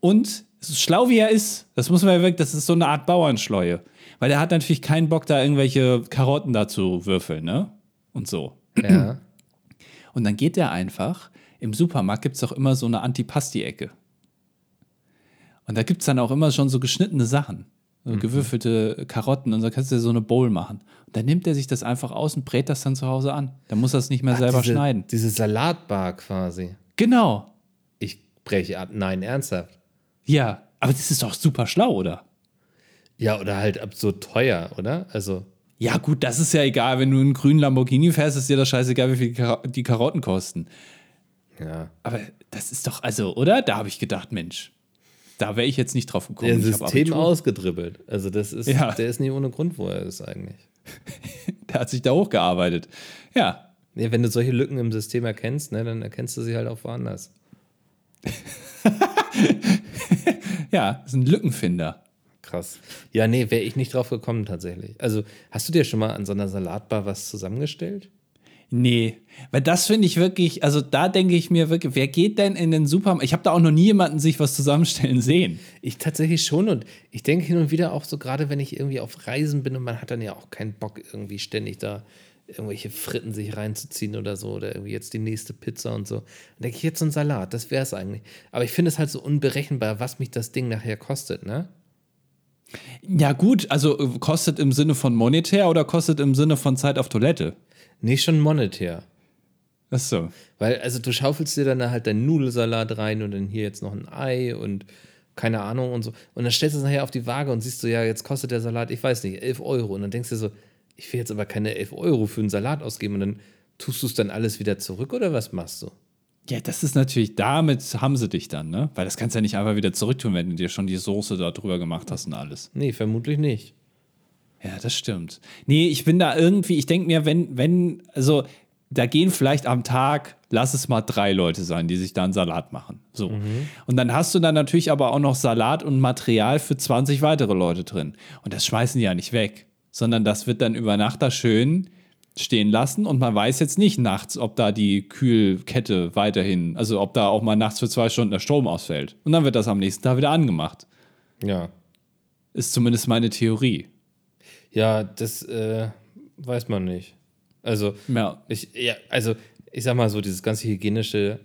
Und schlau wie er ist, das muss man ja wirklich, das ist so eine Art Bauernschleue. Weil der hat natürlich keinen Bock, da irgendwelche Karotten da zu würfeln, ne? Und so. Ja. (clears throat) Und dann geht der einfach, im Supermarkt gibt es auch immer so eine Antipasti-Ecke. Und da gibt es dann auch immer schon so geschnittene Sachen. So Mhm. gewürfelte Karotten und so kannst du dir so eine Bowl machen. Und dann nimmt er sich das einfach aus und brät das dann zu Hause an. Dann muss er es nicht mehr selber diese, schneiden. Diese Salatbar quasi. Genau. Ich breche ab. Nein, ernsthaft. Ja. Aber das ist doch super schlau, oder? Ja, oder halt absurd teuer, oder? Also, Ja, gut, das ist ja egal. Wenn du einen grünen Lamborghini fährst, ist dir das scheißegal, wie viel Kar die Karotten kosten. ja. Aber das ist doch, also, oder? Da habe ich gedacht, Mensch, da wäre ich jetzt nicht drauf gekommen. Der System ausgedribbelt. Also, das ist, Ja. der ist nicht ohne Grund, wo er ist eigentlich. (laughs) Der hat sich da hochgearbeitet. Ja. Nee, wenn du solche Lücken im System erkennst, ne, dann erkennst du sie halt auch woanders. (laughs) (laughs) Ja, ist ein Lückenfinder. Krass. Ja, nee, wäre ich nicht drauf gekommen tatsächlich. Also, hast du dir schon mal an so einer Salatbar was zusammengestellt? Nee, weil das finde ich wirklich, also da denke ich mir wirklich, wer geht denn in den Supermarkt? Ich habe da auch noch nie jemanden sich was zusammenstellen sehen. Ich tatsächlich schon und ich denke hin und wieder auch so, gerade wenn ich irgendwie auf Reisen bin und man hat dann ja auch keinen Bock, irgendwie ständig da irgendwelche Fritten sich reinzuziehen oder so oder irgendwie jetzt die nächste Pizza und so. Dann denke ich jetzt so ein Salat, das wäre es eigentlich. Aber ich finde es halt so unberechenbar, was mich das Ding nachher kostet, ne? Ja, gut, also äh, kostet im Sinne von monetär oder kostet im Sinne von Zeit auf Toilette? Nee, schon monetär. Ach so. Weil, also du schaufelst dir dann halt deinen Nudelsalat rein und dann hier jetzt noch ein Ei und keine Ahnung und so. Und dann stellst du es nachher auf die Waage und siehst du, ja, jetzt kostet der Salat, ich weiß nicht, 11 Euro. Und dann denkst du so, ich will jetzt aber keine 11 Euro für einen Salat ausgeben und dann tust du es dann alles wieder zurück oder was machst du? Ja, das ist natürlich, damit haben sie dich dann, ne? Weil das kannst du ja nicht einfach wieder zurücktun, wenn du dir schon die Soße da drüber gemacht hast und alles. Nee, vermutlich nicht. Ja, das stimmt. Nee, ich bin da irgendwie, ich denke mir, wenn, wenn, also da gehen vielleicht am Tag, lass es mal drei Leute sein, die sich da einen Salat machen. So. Mhm. Und dann hast du dann natürlich aber auch noch Salat und Material für 20 weitere Leute drin. Und das schmeißen die ja nicht weg sondern das wird dann über Nacht da schön stehen lassen und man weiß jetzt nicht nachts, ob da die Kühlkette weiterhin, also ob da auch mal nachts für zwei Stunden der Strom ausfällt. Und dann wird das am nächsten Tag wieder angemacht. Ja. Ist zumindest meine Theorie. Ja, das äh, weiß man nicht. Also, ja. Ich, ja, also, ich sag mal so, dieses ganze hygienische,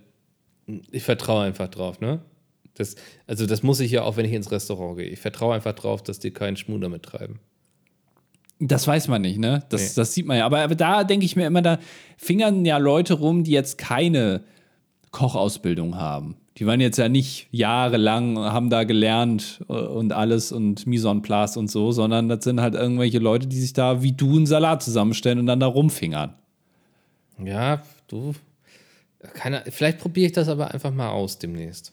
ich vertraue einfach drauf, ne? Das, also, das muss ich ja auch, wenn ich ins Restaurant gehe. Ich vertraue einfach drauf, dass die keinen Schmuh damit treiben. Das weiß man nicht, ne? Das, nee. das sieht man ja. Aber, aber da denke ich mir immer, da fingern ja Leute rum, die jetzt keine Kochausbildung haben. Die waren jetzt ja nicht jahrelang, haben da gelernt äh, und alles und Mise en place und so, sondern das sind halt irgendwelche Leute, die sich da wie du einen Salat zusammenstellen und dann da rumfingern. Ja, du. Keine, vielleicht probiere ich das aber einfach mal aus demnächst.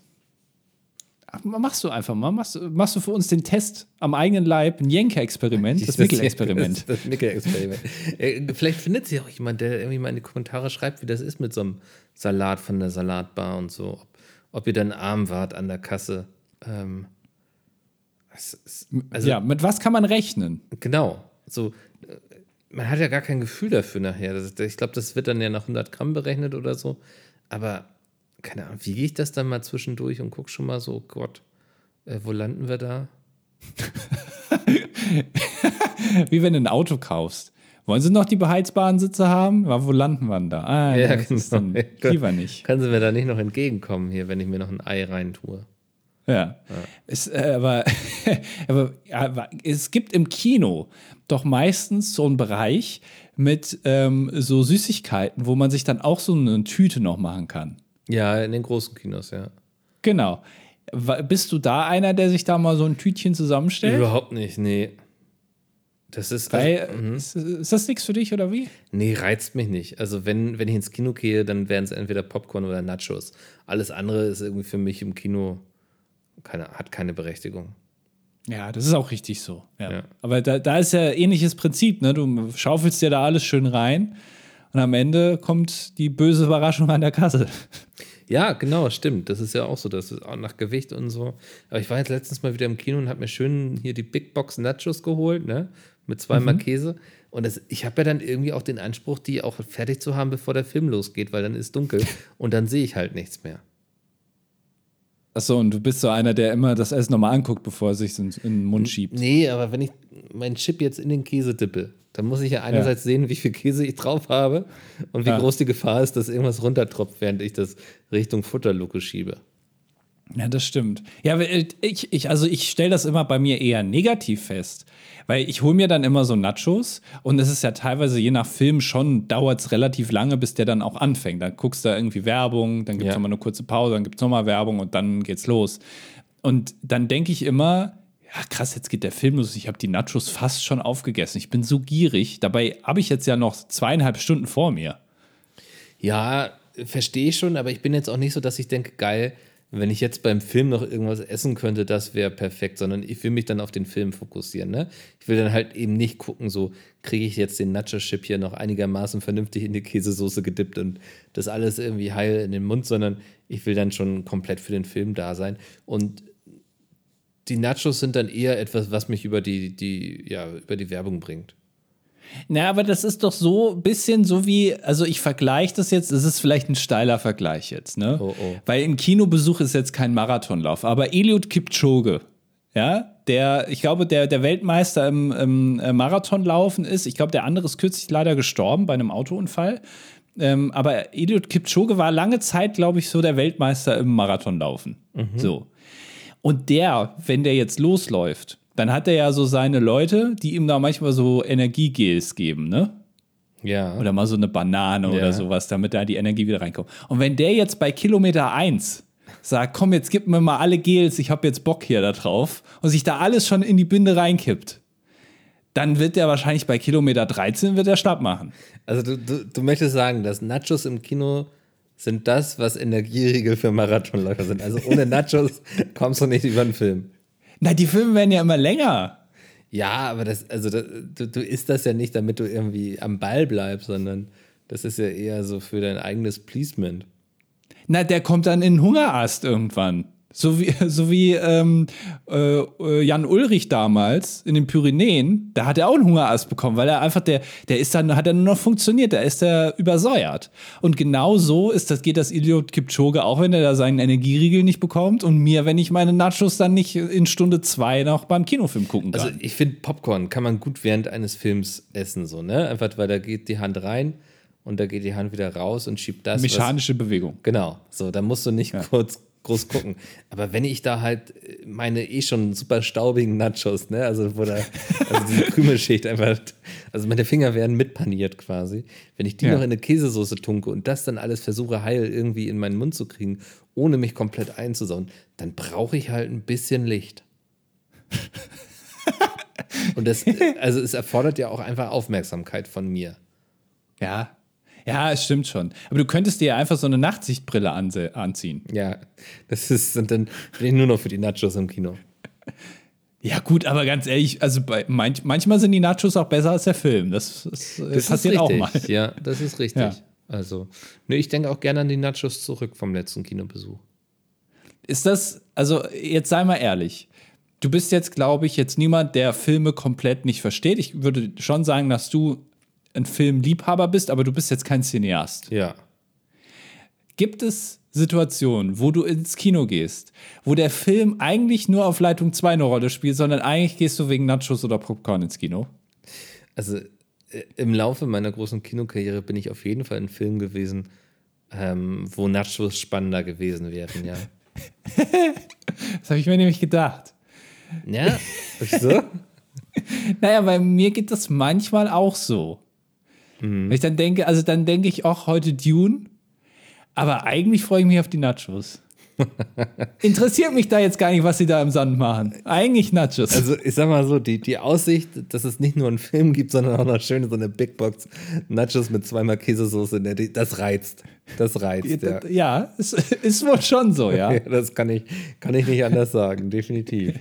Machst du einfach mal, machst, machst du für uns den Test am eigenen Leib, ein Jenke-Experiment, das Mickel-Experiment. (laughs) Das, (laughs) das Mickel-Experiment. Äh, vielleicht findet sich auch jemand, der irgendwie mal in die Kommentare schreibt, wie das ist mit so einem Salat von der Salatbar und so. Ob, ob ihr dann arm wart an der Kasse. Ähm, also, ja, mit was kann man rechnen? Genau. So, äh, man hat ja gar kein Gefühl dafür nachher. Ich glaube, das wird dann ja nach 100 Gramm berechnet oder so. Aber keine Ahnung, wie gehe ich das dann mal zwischendurch und gucke schon mal so, Gott, äh, wo landen wir da? wie wenn du ein Auto kaufst. Wollen Sie noch die beheizbaren Sitze haben? Aber wo landen wir denn da? Ah, ja, das genau. ist dann lieber nicht. Können Sie mir da nicht noch entgegenkommen hier, wenn ich mir noch ein Ei reintue? Ja. ja. Es, äh, aber, (laughs) aber, aber, es gibt im Kino doch meistens so einen Bereich mit ähm, so Süßigkeiten, wo man sich dann auch so eine Tüte noch machen kann. Ja, in den großen Kinos, ja. Genau. Bist du da einer, der sich da mal so ein Tütchen zusammenstellt? Überhaupt nicht, nee. Das ist, Weil, also, ist, ist, das nichts für dich oder wie? Nee, reizt mich nicht. Also, wenn, wenn ich ins Kino gehe, dann wären es entweder Popcorn oder Nachos. Alles andere ist irgendwie für mich im Kino keine, hat keine Berechtigung. Ja, das ist auch richtig so. Ja. ja. Aber da, da ist ja ähnliches Prinzip. Ne? Du schaufelst dir da alles schön rein und am Ende kommt die böse Überraschung an der Kasse. Ja, genau, stimmt. Das ist ja auch so, das ist auch nach Gewicht und so. Aber ich war jetzt letztens mal wieder im Kino und habe mir schön hier die Big Box Nachos geholt, ne? Mit zweimal mhm. Käse. Und das, ich habe ja dann irgendwie auch den Anspruch, die auch fertig zu haben, bevor der Film losgeht, weil dann ist dunkel (laughs) und dann sehe ich halt nichts mehr. Achso, und du bist so einer, der immer das Essen nochmal anguckt, bevor er sich in, in den Mund schiebt. Nee, aber wenn ich meinen Chip jetzt in den Käse dippe, dann muss ich ja einerseits ja. sehen, wie viel Käse ich drauf habe und wie ja. groß die Gefahr ist, dass irgendwas runtertropft, während ich das Richtung Futterluke schiebe. Ja, das stimmt. Ja, äh, ich, ich, also ich stelle das immer bei mir eher negativ fest, weil ich hole mir dann immer so Nachos und es ist ja teilweise je nach Film schon, dauert es relativ lange, bis der dann auch anfängt. Dann guckst du da irgendwie Werbung, dann gibt es ja. nochmal eine kurze Pause, dann gibt es nochmal Werbung und dann geht's los. Und dann denke ich immer, ja krass, jetzt geht der Film los, ich habe die Nachos fast schon aufgegessen. Ich bin so gierig, dabei habe ich jetzt ja noch zweieinhalb Stunden vor mir. Ja, verstehe ich schon, aber ich bin jetzt auch nicht so, dass ich denke, geil, wenn ich jetzt beim Film noch irgendwas essen könnte, das wäre perfekt, sondern ich will mich dann auf den Film fokussieren. Ne? Ich will dann halt eben nicht gucken, so kriege ich jetzt den Nacho-Chip hier noch einigermaßen vernünftig in die Käsesoße gedippt und das alles irgendwie heil in den Mund, sondern ich will dann schon komplett für den Film da sein. Und die Nachos sind dann eher etwas, was mich über die, die, ja, über die Werbung bringt. Na, aber das ist doch so ein bisschen so wie, also ich vergleiche das jetzt, es ist vielleicht ein steiler Vergleich jetzt, ne? Oh, oh. Weil ein Kinobesuch ist jetzt kein Marathonlauf, aber Eliud Kipchoge ja, der, ich glaube, der, der Weltmeister im, im äh, Marathonlaufen ist. Ich glaube, der andere ist kürzlich leider gestorben bei einem Autounfall. Ähm, aber Eliud Kipchoge war lange Zeit, glaube ich, so der Weltmeister im Marathonlaufen. Mhm. So. Und der, wenn der jetzt losläuft, dann hat er ja so seine Leute, die ihm da manchmal so Energiegels geben, ne? Ja. Oder mal so eine Banane ja. oder sowas, damit da die Energie wieder reinkommt. Und wenn der jetzt bei Kilometer 1 sagt, komm, jetzt gib mir mal alle Gels, ich habe jetzt Bock hier da drauf und sich da alles schon in die Binde reinkippt, dann wird der wahrscheinlich bei Kilometer 13 wird er Stab machen. Also du, du, du möchtest sagen, dass Nachos im Kino sind das, was Energieriegel für Marathonläufer sind. Also ohne Nachos (laughs) kommst du nicht über den Film. Na, die Filme werden ja immer länger. Ja, aber das, also das, du, du isst das ja nicht, damit du irgendwie am Ball bleibst, sondern das ist ja eher so für dein eigenes Pleasement. Na, der kommt dann in den Hungerast irgendwann. So wie, (laughs) so wie ähm, äh, Jan Ulrich damals in den Pyrenäen, da hat er auch einen Hungerast bekommen, weil er einfach, der, der ist dann, hat er nur noch funktioniert, da ist er übersäuert. Und genau so ist das, geht das Idiot Kipchoge auch, wenn er da seinen Energieriegel nicht bekommt und mir, wenn ich meine Nachos dann nicht in Stunde zwei noch beim Kinofilm gucken kann. Also ich finde, Popcorn kann man gut während eines Films essen, so, ne? Einfach, weil da geht die Hand rein und da geht die Hand wieder raus und schiebt das. Mechanische was, Bewegung. Genau. So, da musst du nicht ja. kurz groß gucken. Aber wenn ich da halt meine eh schon super staubigen Nachos, ne, also wo da, also diese (laughs) Krümelschicht einfach, also meine Finger werden mitpaniert quasi, wenn ich die ja. noch in eine Käsesoße tunke und das dann alles versuche heil irgendwie in meinen Mund zu kriegen, ohne mich komplett einzusauen, dann brauche ich halt ein bisschen Licht. (laughs) und das, also es erfordert ja auch einfach Aufmerksamkeit von mir. Ja, ja, es stimmt schon. Aber du könntest dir ja einfach so eine Nachtsichtbrille anziehen. Ja, das ist, und dann nur noch für die Nachos im Kino. Ja, gut, aber ganz ehrlich, also bei, manch, manchmal sind die Nachos auch besser als der Film. Das, das, das passiert auch mal. Ja, das ist (laughs) richtig. Ja. Also, ne, ich denke auch gerne an die Nachos zurück vom letzten Kinobesuch. Ist das, also jetzt sei mal ehrlich, du bist jetzt, glaube ich, jetzt niemand, der Filme komplett nicht versteht. Ich würde schon sagen, dass du ein Filmliebhaber bist, aber du bist jetzt kein Cineast. Ja. Gibt es Situationen, wo du ins Kino gehst, wo der Film eigentlich nur auf Leitung 2 eine Rolle spielt, sondern eigentlich gehst du wegen Nachos oder Popcorn ins Kino? Also äh, im Laufe meiner großen Kinokarriere bin ich auf jeden Fall in Film gewesen, ähm, wo Nachos spannender gewesen wären, ja. (laughs) das habe ich mir nämlich gedacht. Ja, wieso? (laughs) naja, bei mir geht das manchmal auch so. Mhm. Wenn ich dann denke, also dann denke ich auch heute Dune, aber eigentlich freue ich mich auf die Nachos. (laughs) Interessiert mich da jetzt gar nicht, was sie da im Sand machen. Eigentlich Nachos. Also ich sag mal so, die, die Aussicht, dass es nicht nur einen Film gibt, sondern auch noch schön so eine Big Box Nachos mit zweimal Käsesoße, das reizt. Das reizt, ja. Ja, es (laughs) ist wohl schon so, ja. (laughs) das kann ich, kann ich nicht anders sagen, definitiv.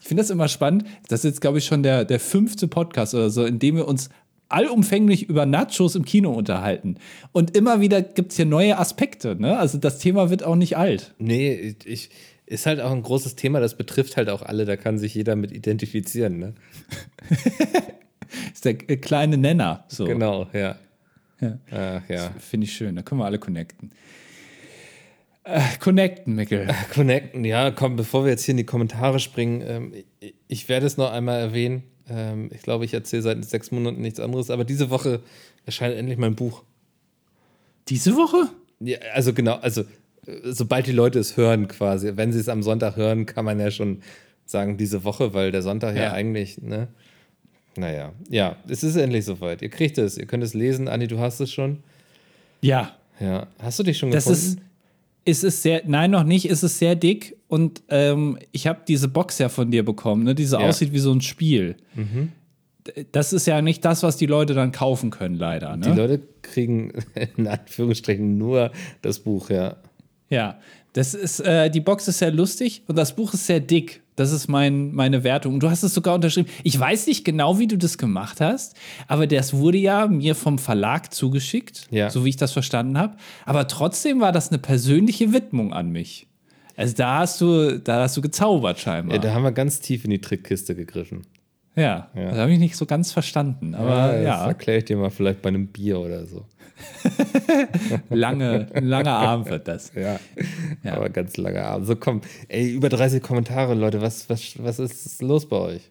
Ich finde das immer spannend. Das ist jetzt, glaube ich, schon der, der fünfte Podcast oder so, in dem wir uns allumfänglich über Nachos im Kino unterhalten. Und immer wieder gibt es hier neue Aspekte. Ne? Also das Thema wird auch nicht alt. Nee, ich, ist halt auch ein großes Thema, das betrifft halt auch alle, da kann sich jeder mit identifizieren. Ne? (laughs) ist der kleine Nenner. So. Genau, ja. Ja, Ach, ja. Finde ich schön, da können wir alle connecten. Äh, connecten, Mickel. Äh, connecten, ja, komm, bevor wir jetzt hier in die Kommentare springen, ähm, ich, ich werde es noch einmal erwähnen. Ähm, ich glaube, ich erzähle seit sechs Monaten nichts anderes, aber diese Woche erscheint endlich mein Buch. Diese Woche? Ja, also genau, also sobald die Leute es hören quasi, wenn sie es am Sonntag hören, kann man ja schon sagen, diese Woche, weil der Sonntag ja, ja eigentlich, ne? Naja, ja, es ist endlich soweit. Ihr kriegt es, ihr könnt es lesen. Anni, du hast es schon. Ja. Ja. Hast du dich schon das gefunden? Ist, ist es sehr, nein, noch nicht, ist es sehr dick und ähm, ich habe diese Box ja von dir bekommen, ne, die so ja. aussieht wie so ein Spiel. Mhm. Das ist ja nicht das, was die Leute dann kaufen können, leider. Ne? Die Leute kriegen (laughs) in Anführungsstrichen nur das Buch, ja. Ja, das ist, äh, die Box ist sehr lustig und das Buch ist sehr dick. Das ist mein, meine Wertung. du hast es sogar unterschrieben. Ich weiß nicht genau, wie du das gemacht hast, aber das wurde ja mir vom Verlag zugeschickt, ja. so wie ich das verstanden habe. Aber trotzdem war das eine persönliche Widmung an mich. Also da hast du, da hast du gezaubert scheinbar. Ja, da haben wir ganz tief in die Trickkiste gegriffen. Ja, Ja. das habe ich nicht so ganz verstanden. Aber das ja, erkläre ich dir mal vielleicht bei einem Bier oder so. (laughs) lange, ein langer Abend wird das. Ja. Ja. Aber ganz langer Abend. So komm, ey, über 30 Kommentare, Leute, was, was, was ist los bei euch?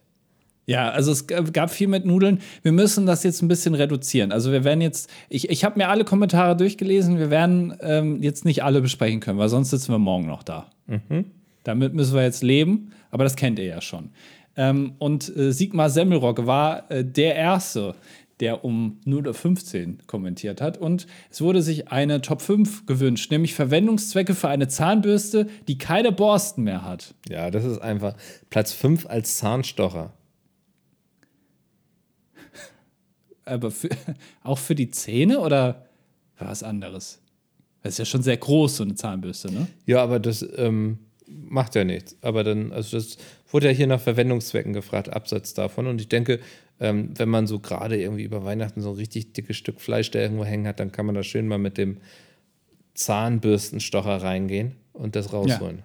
Ja, also es gab viel mit Nudeln. Wir müssen das jetzt ein bisschen reduzieren. Also wir werden jetzt, ich, ich habe mir alle Kommentare durchgelesen. Wir werden ähm, jetzt nicht alle besprechen können, weil sonst sitzen wir morgen noch da. Damit müssen wir jetzt leben, aber das kennt ihr ja schon. Ähm, und äh, Sigmar Semmelrogge war äh, der Erste, der um 0.15 Uhr kommentiert hat. Und es wurde sich eine Top 5 gewünscht, nämlich Verwendungszwecke für eine Zahnbürste, die keine Borsten mehr hat. Ja, das ist einfach Platz 5 als Zahnstocher. Aber für, (laughs) auch für die Zähne oder was anderes? Das ist ja schon sehr groß, so eine Zahnbürste, ne? Ja, aber das ähm, macht ja nichts. Aber dann, also das wurde ja hier nach Verwendungszwecken gefragt, Absatz davon. Und ich denke, ähm, wenn man so gerade irgendwie über Weihnachten so ein richtig dickes Stück Fleisch da irgendwo hängen hat, dann kann man da schön mal mit dem Zahnbürstenstocher reingehen und das rausholen.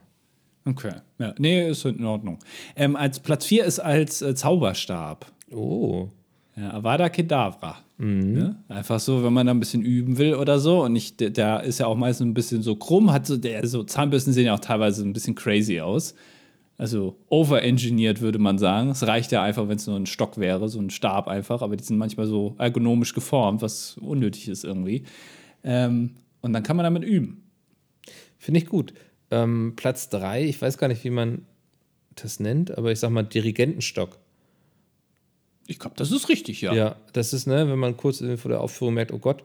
Okay. Ja, nee, ist in Ordnung. Ähm, als Platz 4 ist als äh, Zauberstab. Oh. Ja, Avada Kedavra. Ne? Einfach so, wenn man da ein bisschen üben will oder so. Und ich, der, der ist ja auch meistens ein bisschen so krumm, hat so, der, so Zahnbürsten sehen ja auch teilweise ein bisschen crazy aus. Also overengineert würde man sagen. Es reicht ja einfach, wenn es nur ein Stock wäre, so ein Stab einfach, aber die sind manchmal so ergonomisch geformt, was unnötig ist irgendwie. Ähm, und dann kann man damit üben. Finde ich gut. Ähm, Platz 3, ich weiß gar nicht, wie man das nennt, aber ich sag mal Dirigentenstock. Ich glaube, das ist richtig, ja. Ja, das ist, ne, wenn man kurz vor der Aufführung merkt, oh Gott,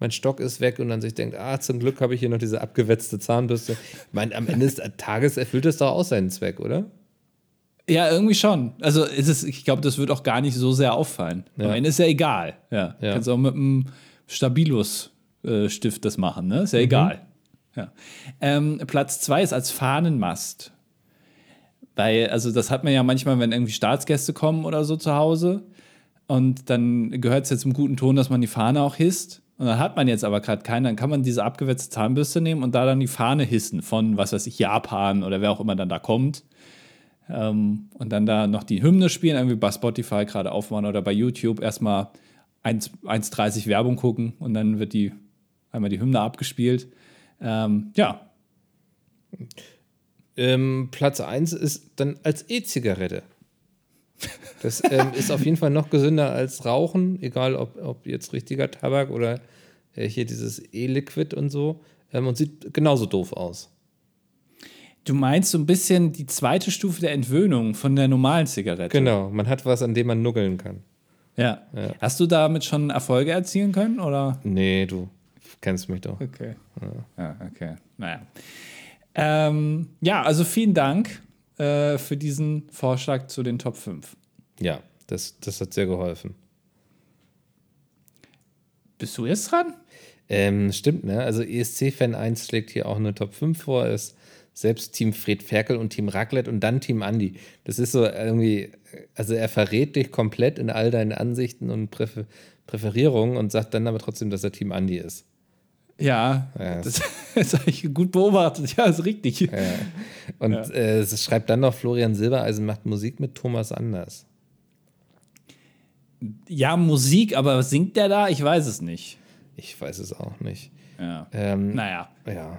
mein Stock ist weg und dann sich denkt, ah, zum Glück habe ich hier noch diese abgewetzte Zahnbürste. Ich meine, am Ende des Tages erfüllt das doch auch seinen Zweck, oder? Ja, irgendwie schon. Also ist es, ich glaube, das wird auch gar nicht so sehr auffallen. Ja. Am Ende ist ja egal. Ja. Ja. Kannst auch mit einem Stabilus-Stift das machen, ne? Ist Mhm. ja egal. Ja. Ähm, Platz zwei ist als Fahnenmast. Weil, also das hat man ja manchmal, wenn irgendwie Staatsgäste kommen oder so zu Hause. Und dann gehört es ja zum guten Ton, dass man die Fahne auch hisst. Und dann hat man jetzt aber gerade keinen, dann kann man diese abgewetzte Zahnbürste nehmen und da dann die Fahne hissen von, was weiß ich, Japan oder wer auch immer dann da kommt. Ähm, und dann da noch die Hymne spielen, irgendwie bei Spotify gerade aufmachen oder bei YouTube erstmal 1 1,30 Werbung gucken und dann wird die einmal die Hymne abgespielt. Ähm, ja, Ähm, Platz 1 ist dann als E-Zigarette. Das ähm, ist auf jeden Fall noch gesünder als Rauchen, egal ob, ob jetzt richtiger Tabak oder äh, hier dieses E-Liquid und so. Ähm, und sieht genauso doof aus. du meinst so ein bisschen die zweite Stufe der Entwöhnung von der normalen Zigarette. Genau, man hat was, an dem man nuggeln kann. Ja. Hast du damit schon Erfolge erzielen können oder? Nee, du kennst mich doch. Okay. Ja, okay. Naja. Ähm, ja, also vielen Dank äh, für diesen Vorschlag zu den Top 5. Ja, das, das hat sehr geholfen. Bist du jetzt dran? Ähm, stimmt, ne? Also ESC-Fan 1 schlägt hier auch eine Top 5 vor, ist selbst Team Fred Ferkel und Team Raclette und dann Team Andi. Das ist so irgendwie, also er verrät dich komplett in all deinen Ansichten und Präfer Präferierungen und sagt dann aber trotzdem, dass er Team Andi ist. Ja, Ja. das (laughs) ist eigentlich gut beobachtet. Ja, ist richtig. Und äh, es schreibt dann noch, Florian Silbereisen macht Musik mit Thomas Anders. Ja, Musik, aber singt der da? Ich weiß es nicht. Ich weiß es auch nicht. Ja. Ähm, Naja. Ja.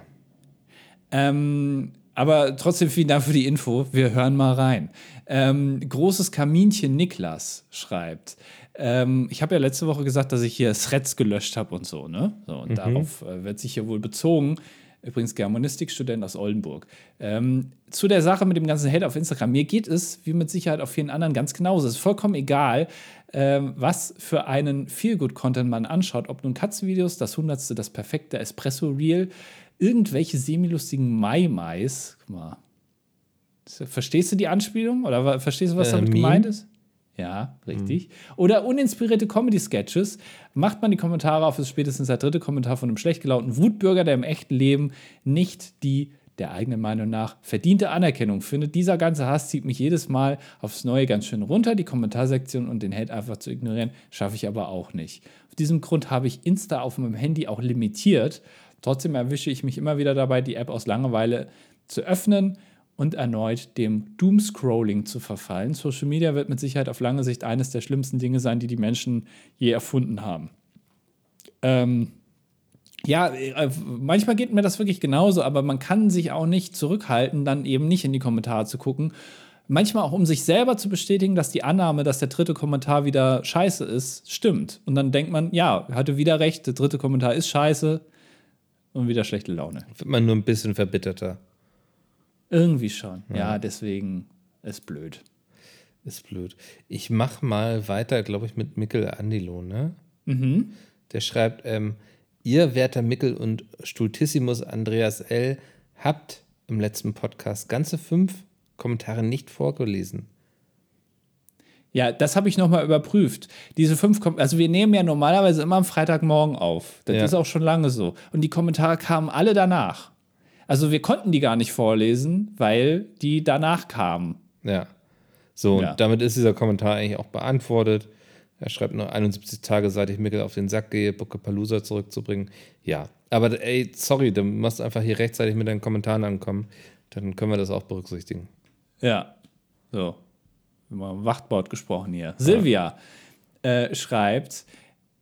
Ähm, aber trotzdem vielen Dank für die Info. Wir hören mal rein. Ähm, großes Kaminchen Niklas schreibt. Ähm, ich habe ja letzte Woche gesagt, dass ich hier Threads gelöscht habe und so, ne? So, und darauf äh, wird sich hier wohl bezogen. Übrigens Germanistikstudent aus Oldenburg. Ähm, zu der Sache mit dem ganzen Hate auf Instagram. Mir geht es, wie mit Sicherheit auf vielen anderen, ganz genauso. Es ist vollkommen egal, ähm, was für einen Feelgood-Content man anschaut. Ob nun Katzenvideos, das Hundertste, das perfekte Espresso-Reel, irgendwelche semilustigen Mai-Mais. Guck mal. Verstehst du die Anspielung? Oder verstehst du, was Äh, damit Meme? gemeint ist? Ja, richtig. Oder uninspirierte Comedy-Sketches. Macht man die Kommentare auf, ist spätestens der dritte Kommentar von einem schlecht gelaunten Wutbürger, der im echten Leben nicht die der eigenen Meinung nach verdiente Anerkennung findet. Dieser ganze Hass zieht mich jedes Mal aufs Neue ganz schön runter. Die Kommentarsektion und den Hate einfach zu ignorieren, schaffe ich aber auch nicht. Auf diesem Grund habe ich Insta auf meinem Handy auch limitiert. Trotzdem erwische ich mich immer wieder dabei, die App aus Langeweile zu öffnen und erneut dem Doomscrolling zu verfallen. Social Media wird mit Sicherheit auf lange Sicht eines der schlimmsten Dinge sein, die die Menschen je erfunden haben. Ähm, ja, äh, manchmal geht mir das wirklich genauso, aber man kann sich auch nicht zurückhalten, dann eben nicht in die Kommentare zu gucken. Manchmal auch, um sich selber zu bestätigen, dass die Annahme, dass der dritte Kommentar wieder scheiße ist, stimmt. Und dann denkt man, ja, hatte wieder recht, der dritte Kommentar ist scheiße und wieder schlechte Laune. Wird man nur ein bisschen verbitterter. Irgendwie schon. Ja, ja deswegen ist blöd. Ist blöd. Ich mach mal weiter, glaube ich, mit Mikkel Andilo, ne? Mhm. Der schreibt, ähm, ihr, werter Mickel und Stultissimus Andreas L., habt im letzten Podcast ganze fünf Kommentare nicht vorgelesen. Ja, das habe ich nochmal überprüft. Diese fünf, Kom also wir nehmen ja normalerweise immer am Freitagmorgen auf. Das ja. ist auch schon lange so. Und die Kommentare kamen alle danach. Also wir konnten die gar nicht vorlesen, weil die danach kamen. Ja. So, ja. und damit ist dieser Kommentar eigentlich auch beantwortet. Er schreibt nur 71 Tage, seit ich Mickel auf den Sack gehe, Palooza zurückzubringen. Ja, aber ey, sorry, du musst einfach hier rechtzeitig mit deinen Kommentaren ankommen. Dann können wir das auch berücksichtigen. Ja, so. Immer Wachtbord gesprochen hier. Silvia äh, schreibt,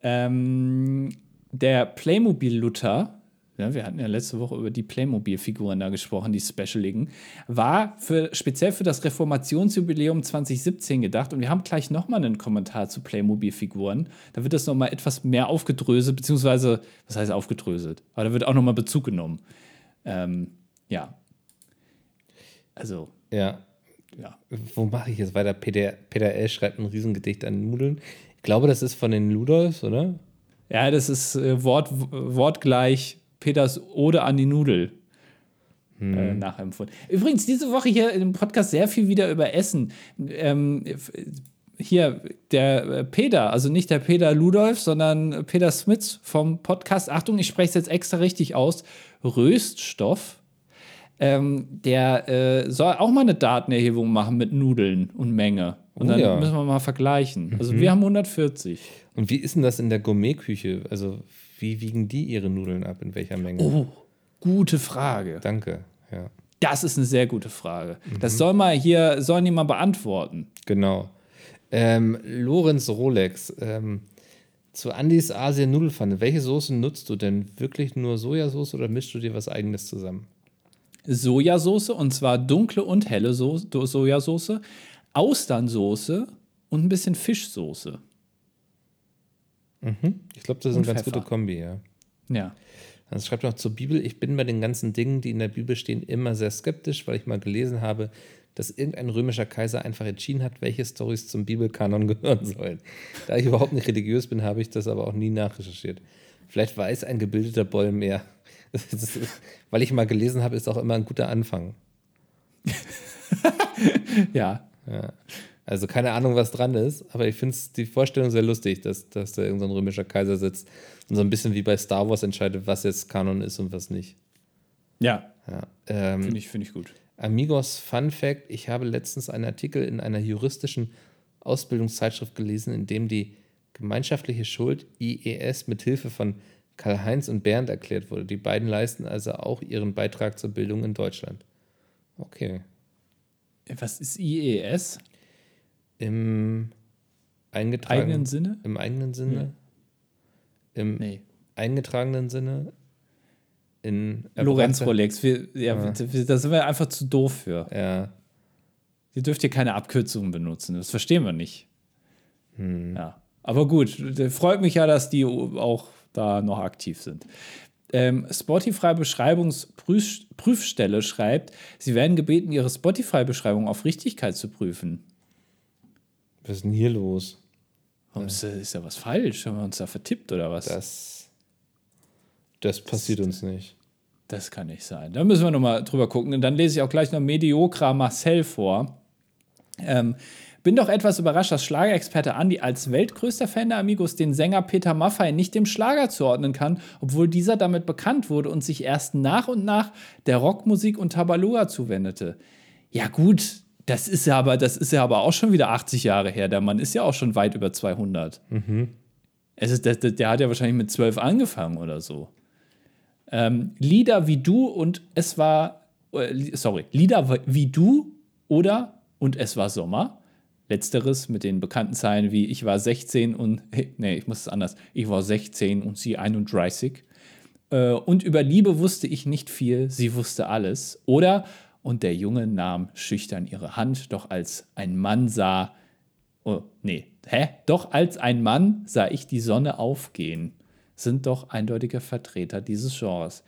ähm, der Playmobil-Luther ja, wir hatten ja letzte Woche über die Playmobil-Figuren da gesprochen, die Specialigen, war für, speziell für das Reformationsjubiläum 2017 gedacht. Und wir haben gleich nochmal einen Kommentar zu Playmobil-Figuren. Da wird das nochmal etwas mehr aufgedröselt, beziehungsweise, was heißt aufgedröselt? Aber da wird auch nochmal Bezug genommen. Ähm, ja. Also. Ja. ja. Wo mache ich jetzt weiter? Peter, Peter L. schreibt ein Riesengedicht an Nudeln. Ich glaube, das ist von den Ludolfs, oder? Ja, das ist äh, Wort, wortgleich Peters Ode an die Nudel hm. äh, nachempfunden. Übrigens, diese Woche hier im Podcast sehr viel wieder über Essen. Ähm, hier, der äh, Peter, also nicht der Peter Ludolf, sondern Peter Smits vom Podcast, Achtung, ich spreche es jetzt extra richtig aus, Röststoff. Ähm, der äh, soll auch mal eine Datenerhebung machen mit Nudeln und Menge. Und oh, dann ja. müssen wir mal vergleichen. Also mhm. wir haben 140. Und wie ist denn das in der Gourmetküche? Also wie wiegen die ihre Nudeln ab? In welcher Menge? Oh, gute Frage. Danke, ja. Das ist eine sehr gute Frage. Mhm. Das soll mal hier, sollen die mal beantworten. Genau. Ähm, Lorenz Rolex, ähm, zu Andys Asien Nudelfanne. Welche Soße nutzt du denn? Wirklich nur Sojasauce oder mischst du dir was eigenes zusammen? Sojasauce und zwar dunkle und helle so Sojasauce, Austernsoße und ein bisschen Fischsoße. Mhm. Ich glaube, das ist eine ganz gute Kombi, ja. Ja. Dann schreibt noch zur Bibel, ich bin bei den ganzen Dingen, die in der Bibel stehen, immer sehr skeptisch, weil ich mal gelesen habe, dass irgendein römischer Kaiser einfach entschieden hat, welche Stories zum Bibelkanon (laughs) gehören sollen. Da ich überhaupt nicht religiös bin, habe ich das aber auch nie nachrecherchiert. Vielleicht weiß ein gebildeter Boll mehr. Ist, weil ich mal gelesen habe, ist auch immer ein guter Anfang. (laughs) ja. ja. Also keine Ahnung, was dran ist, aber ich finde die Vorstellung sehr lustig, dass, dass da irgendein so römischer Kaiser sitzt und so ein bisschen wie bei Star Wars entscheidet, was jetzt Kanon ist und was nicht. Ja. ja ähm, finde ich, find ich gut. Amigos Fun Fact: Ich habe letztens einen Artikel in einer juristischen Ausbildungszeitschrift gelesen, in dem die gemeinschaftliche Schuld IES mit Hilfe von Karl-Heinz und Bernd erklärt wurde. Die beiden leisten also auch ihren Beitrag zur Bildung in Deutschland. Okay. Was ist IES? Im eingetragenen eigenen Sinne? Im eigenen Sinne? Nee. Im nee. eingetragenen Sinne? In Lorenz Rolex. Wir, ja, ja. Da sind wir einfach zu doof für. Ja. Ihr dürft hier keine Abkürzungen benutzen. Das verstehen wir nicht. Hm. Ja. Aber gut, freut mich ja, dass die auch da noch aktiv sind. Ähm, Spotify Beschreibungsprüfstelle schreibt, sie werden gebeten, ihre Spotify-Beschreibung auf Richtigkeit zu prüfen. Was ist denn hier los? Warum ist, ist da was falsch? Haben wir uns da vertippt oder was? Das, das passiert das, uns nicht. Das kann nicht sein. Da müssen wir nochmal drüber gucken. Und dann lese ich auch gleich noch Mediocra Marcel vor. Ähm, bin doch etwas überrascht, dass Schlagerexperte Andi als weltgrößter Fan der Amigos den Sänger Peter Maffay nicht dem Schlager zuordnen kann, obwohl dieser damit bekannt wurde und sich erst nach und nach der Rockmusik und Tabalua zuwendete. Ja gut, das ist ja aber, das ist ja aber auch schon wieder 80 Jahre her. Der Mann ist ja auch schon weit über 200. Mhm. Es ist, der, der hat ja wahrscheinlich mit 12 angefangen oder so. Ähm, Lieder wie du und es war äh, sorry, Lieder wie du oder Und es war Sommer. Letzteres mit den bekannten Zeilen wie Ich war 16 und, nee, ich muss es anders, ich war 16 und sie 31. Äh, und über Liebe wusste ich nicht viel, sie wusste alles. Oder Und der Junge nahm schüchtern ihre Hand, doch als ein Mann sah, oh, nee, hä? Doch als ein Mann sah ich die Sonne aufgehen. Sind doch eindeutige Vertreter dieses Genres.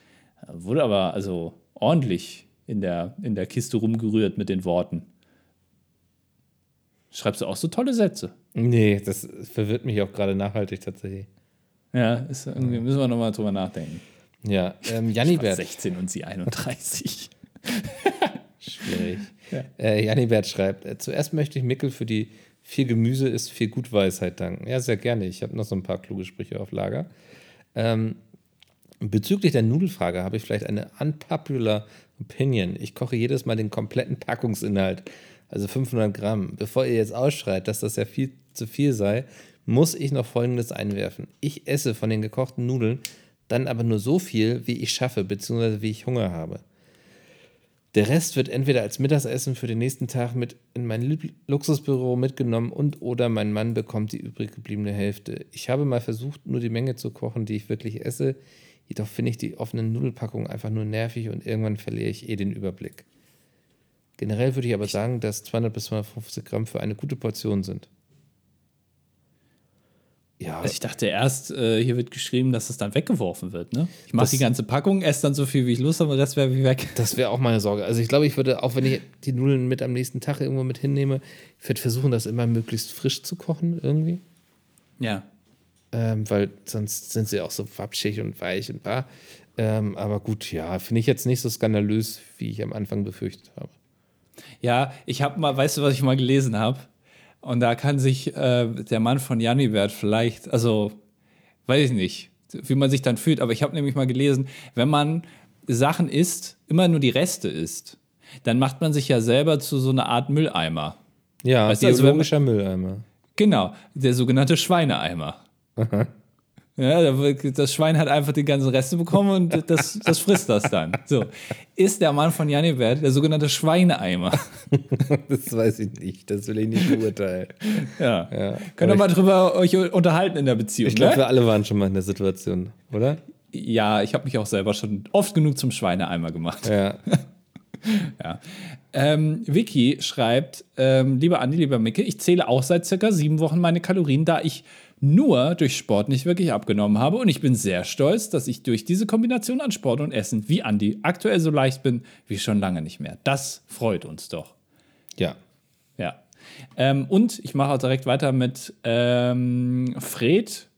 Wurde aber also ordentlich in der, in der Kiste rumgerührt mit den Worten. Schreibst du auch so tolle Sätze? Nee, das verwirrt mich auch gerade nachhaltig tatsächlich. Ja, ist irgendwie, müssen wir nochmal drüber nachdenken. Ja, ähm, Jannibert. 16 und sie 31. Schwierig. Ja. Äh, Jannibert schreibt: äh, Zuerst möchte ich Mickel für die viel Gemüse ist viel Gutweisheit danken. Ja, sehr gerne. Ich habe noch so ein paar kluge Sprüche auf Lager. Ähm, bezüglich der Nudelfrage habe ich vielleicht eine unpopular Opinion. Ich koche jedes Mal den kompletten Packungsinhalt also 500 Gramm. Bevor ihr jetzt ausschreit, dass das ja viel zu viel sei, muss ich noch Folgendes einwerfen. Ich esse von den gekochten Nudeln dann aber nur so viel, wie ich schaffe, beziehungsweise wie ich Hunger habe. Der Rest wird entweder als Mittagessen für den nächsten Tag mit in mein Luxusbüro mitgenommen und oder mein Mann bekommt die übrig gebliebene Hälfte. Ich habe mal versucht, nur die Menge zu kochen, die ich wirklich esse. Jedoch finde ich die offenen Nudelpackungen einfach nur nervig und irgendwann verliere ich eh den Überblick. Generell würde ich aber sagen, dass 200 bis 250 Gramm für eine gute Portion sind. Ja. Also ich dachte erst, äh, hier wird geschrieben, dass es dann weggeworfen wird. Ne? Ich mache die ganze Packung, esse dann so viel, wie ich Lust habe, und das wäre wie weg. Das wäre auch meine Sorge. Also ich glaube, ich würde, auch wenn ich die Nudeln mit am nächsten Tag irgendwo mit hinnehme, ich würde versuchen, das immer möglichst frisch zu kochen irgendwie. Ja. Ähm, weil sonst sind sie auch so wapschig und weich und bar. Ähm, aber gut, ja, finde ich jetzt nicht so skandalös, wie ich am Anfang befürchtet habe. Ja, ich habe mal, weißt du, was ich mal gelesen habe? Und da kann sich äh, der Mann von Janibert vielleicht, also weiß ich nicht, wie man sich dann fühlt, aber ich habe nämlich mal gelesen, wenn man Sachen isst, immer nur die Reste isst, dann macht man sich ja selber zu so einer Art Mülleimer. Ja, weißt biologischer also, Mülleimer. Genau, der sogenannte Schweineeimer. Aha. (laughs) Ja, das Schwein hat einfach die ganzen Reste bekommen und das, das frisst das dann. So. Ist der Mann von Janibert der sogenannte Schweineeimer? (laughs) das weiß ich nicht. Das will ich nicht beurteilen. Ja. ja. Könnt ihr mal drüber euch unterhalten in der Beziehung. Ich glaube, ne? wir alle waren schon mal in der Situation, oder? Ja, ich habe mich auch selber schon oft genug zum Schweineeimer gemacht. Ja. (laughs) ja. Ähm, Vicky schreibt: ähm, Lieber Andi, lieber Micke, ich zähle auch seit circa sieben Wochen meine Kalorien, da ich nur durch Sport nicht wirklich abgenommen habe. Und ich bin sehr stolz, dass ich durch diese Kombination an Sport und Essen wie Andi aktuell so leicht bin wie schon lange nicht mehr. Das freut uns doch. Ja. Ja. Ähm, und ich mache auch direkt weiter mit ähm, Fred.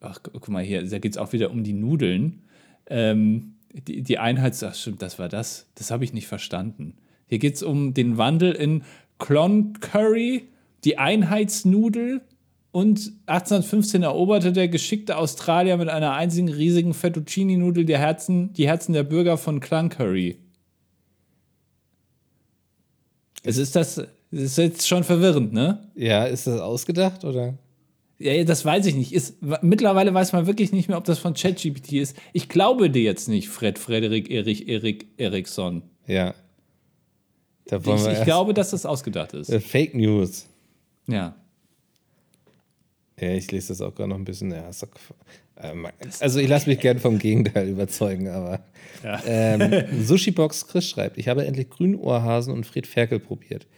Ach, guck mal hier, da geht es auch wieder um die Nudeln. Ähm, die, die Einheits... Ach, stimmt, das war das. Das habe ich nicht verstanden. Hier geht es um den Wandel in Clon Curry, die Einheitsnudel und 1815 eroberte der geschickte Australier mit einer einzigen riesigen Fettuccini-Nudel die Herzen, die Herzen der Bürger von Cluncurry. Es ist das, das ist jetzt schon verwirrend, ne? Ja, ist das ausgedacht oder? Ja, das weiß ich nicht. Ist, mittlerweile weiß man wirklich nicht mehr, ob das von ChatGPT ist. Ich glaube dir jetzt nicht, Fred Frederik Erich Erik Eriksson. Ja. ich, ich glaube, dass das ausgedacht ist. Fake News. Ja. Ja, ich lese das auch gerade noch ein bisschen. Ja, doch, ähm, also ich lasse mich gerne vom Gegenteil überzeugen, aber ja. ähm, (laughs) Sushi Box Chris schreibt, ich habe endlich Grünohrhasen und Fred Ferkel probiert.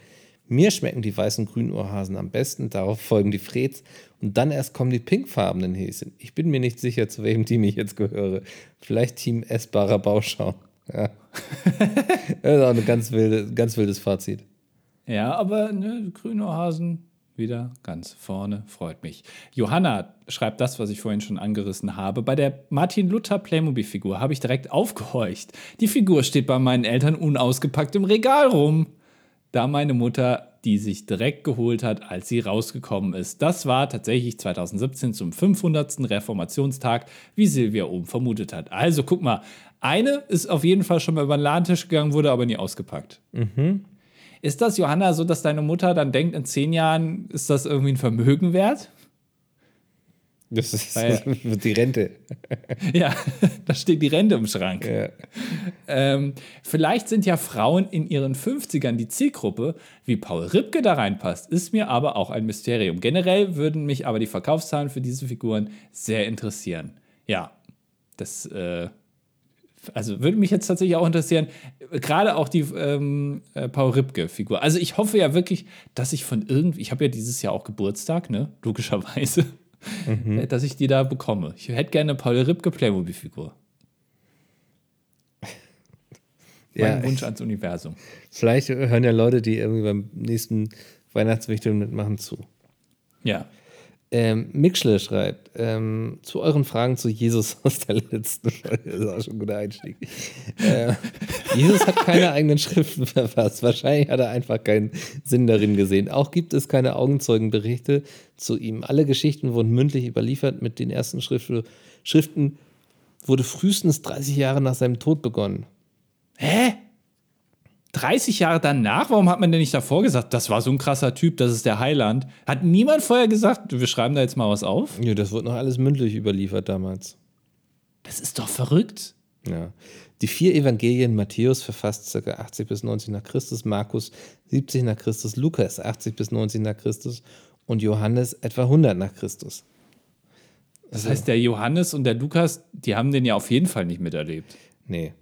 Mir schmecken die weißen Grünohrhasen am besten, darauf folgen die Freds und dann erst kommen die pinkfarbenen Häschen. Ich bin mir nicht sicher, zu welchem Team ich jetzt gehöre. Vielleicht Team essbarer Bauschaum. Ja. (laughs) das ist auch ein ganz, wilde, ganz wildes Fazit. Ja, aber ne, Grünohrhasen wieder ganz vorne, freut mich. Johanna schreibt das, was ich vorhin schon angerissen habe. Bei der Martin Luther Playmobil-Figur habe ich direkt aufgehorcht. Die Figur steht bei meinen Eltern unausgepackt im Regal rum. Da meine Mutter die sich direkt geholt hat, als sie rausgekommen ist. Das war tatsächlich 2017 zum 500. Reformationstag, wie Silvia oben vermutet hat. Also guck mal, eine ist auf jeden Fall schon mal über den Ladentisch gegangen, wurde aber nie ausgepackt. Mhm. Ist das, Johanna, so, dass deine Mutter dann denkt, in zehn Jahren ist das irgendwie ein Vermögen wert? Das ist Weil, (laughs) die Rente. (laughs) ja, da steht die Rente im Schrank. Ja. Ähm, vielleicht sind ja Frauen in ihren 50ern die Zielgruppe. Wie Paul Ripke da reinpasst, ist mir aber auch ein Mysterium. Generell würden mich aber die Verkaufszahlen für diese Figuren sehr interessieren. Ja, das äh, also würde mich jetzt tatsächlich auch interessieren, gerade auch die ähm, äh, Paul Ripke-Figur. Also ich hoffe ja wirklich, dass ich von irgendwie, ich habe ja dieses Jahr auch Geburtstag, ne, logischerweise, mhm. (laughs) Dass ich die da bekomme. Ich hätte gerne eine Paul Ripke Playmobil-Figur. (laughs) ja, mein Wunsch ans Universum. Vielleicht hören ja Leute, die irgendwie beim nächsten Weihnachtswichteln mitmachen, zu. Ja. Ähm, Mixle schreibt, ähm, zu euren Fragen zu Jesus (laughs) aus der letzten Folge, das ist auch schon ein guter Einstieg. Äh, Jesus hat keine eigenen Schriften verfasst. Wahrscheinlich hat er einfach keinen Sinn darin gesehen. Auch gibt es keine Augenzeugenberichte zu ihm. Alle Geschichten wurden mündlich überliefert. Mit den ersten Schriften wurde frühestens 30 Jahre nach seinem Tod begonnen. Hä? 30 Jahre danach, warum hat man denn nicht davor gesagt, das war so ein krasser Typ, das ist der Heiland? Hat niemand vorher gesagt, wir schreiben da jetzt mal was auf? Ja, das wurde noch alles mündlich überliefert damals. Das ist doch verrückt. Ja. Die vier Evangelien Matthäus verfasst ca. 80 bis 90 nach Christus, Markus 70 nach Christus, Lukas 80 bis 90 nach Christus und Johannes etwa 100 nach Christus. Das heißt, der Johannes und der Lukas, die haben den ja auf jeden Fall nicht miterlebt. Nee.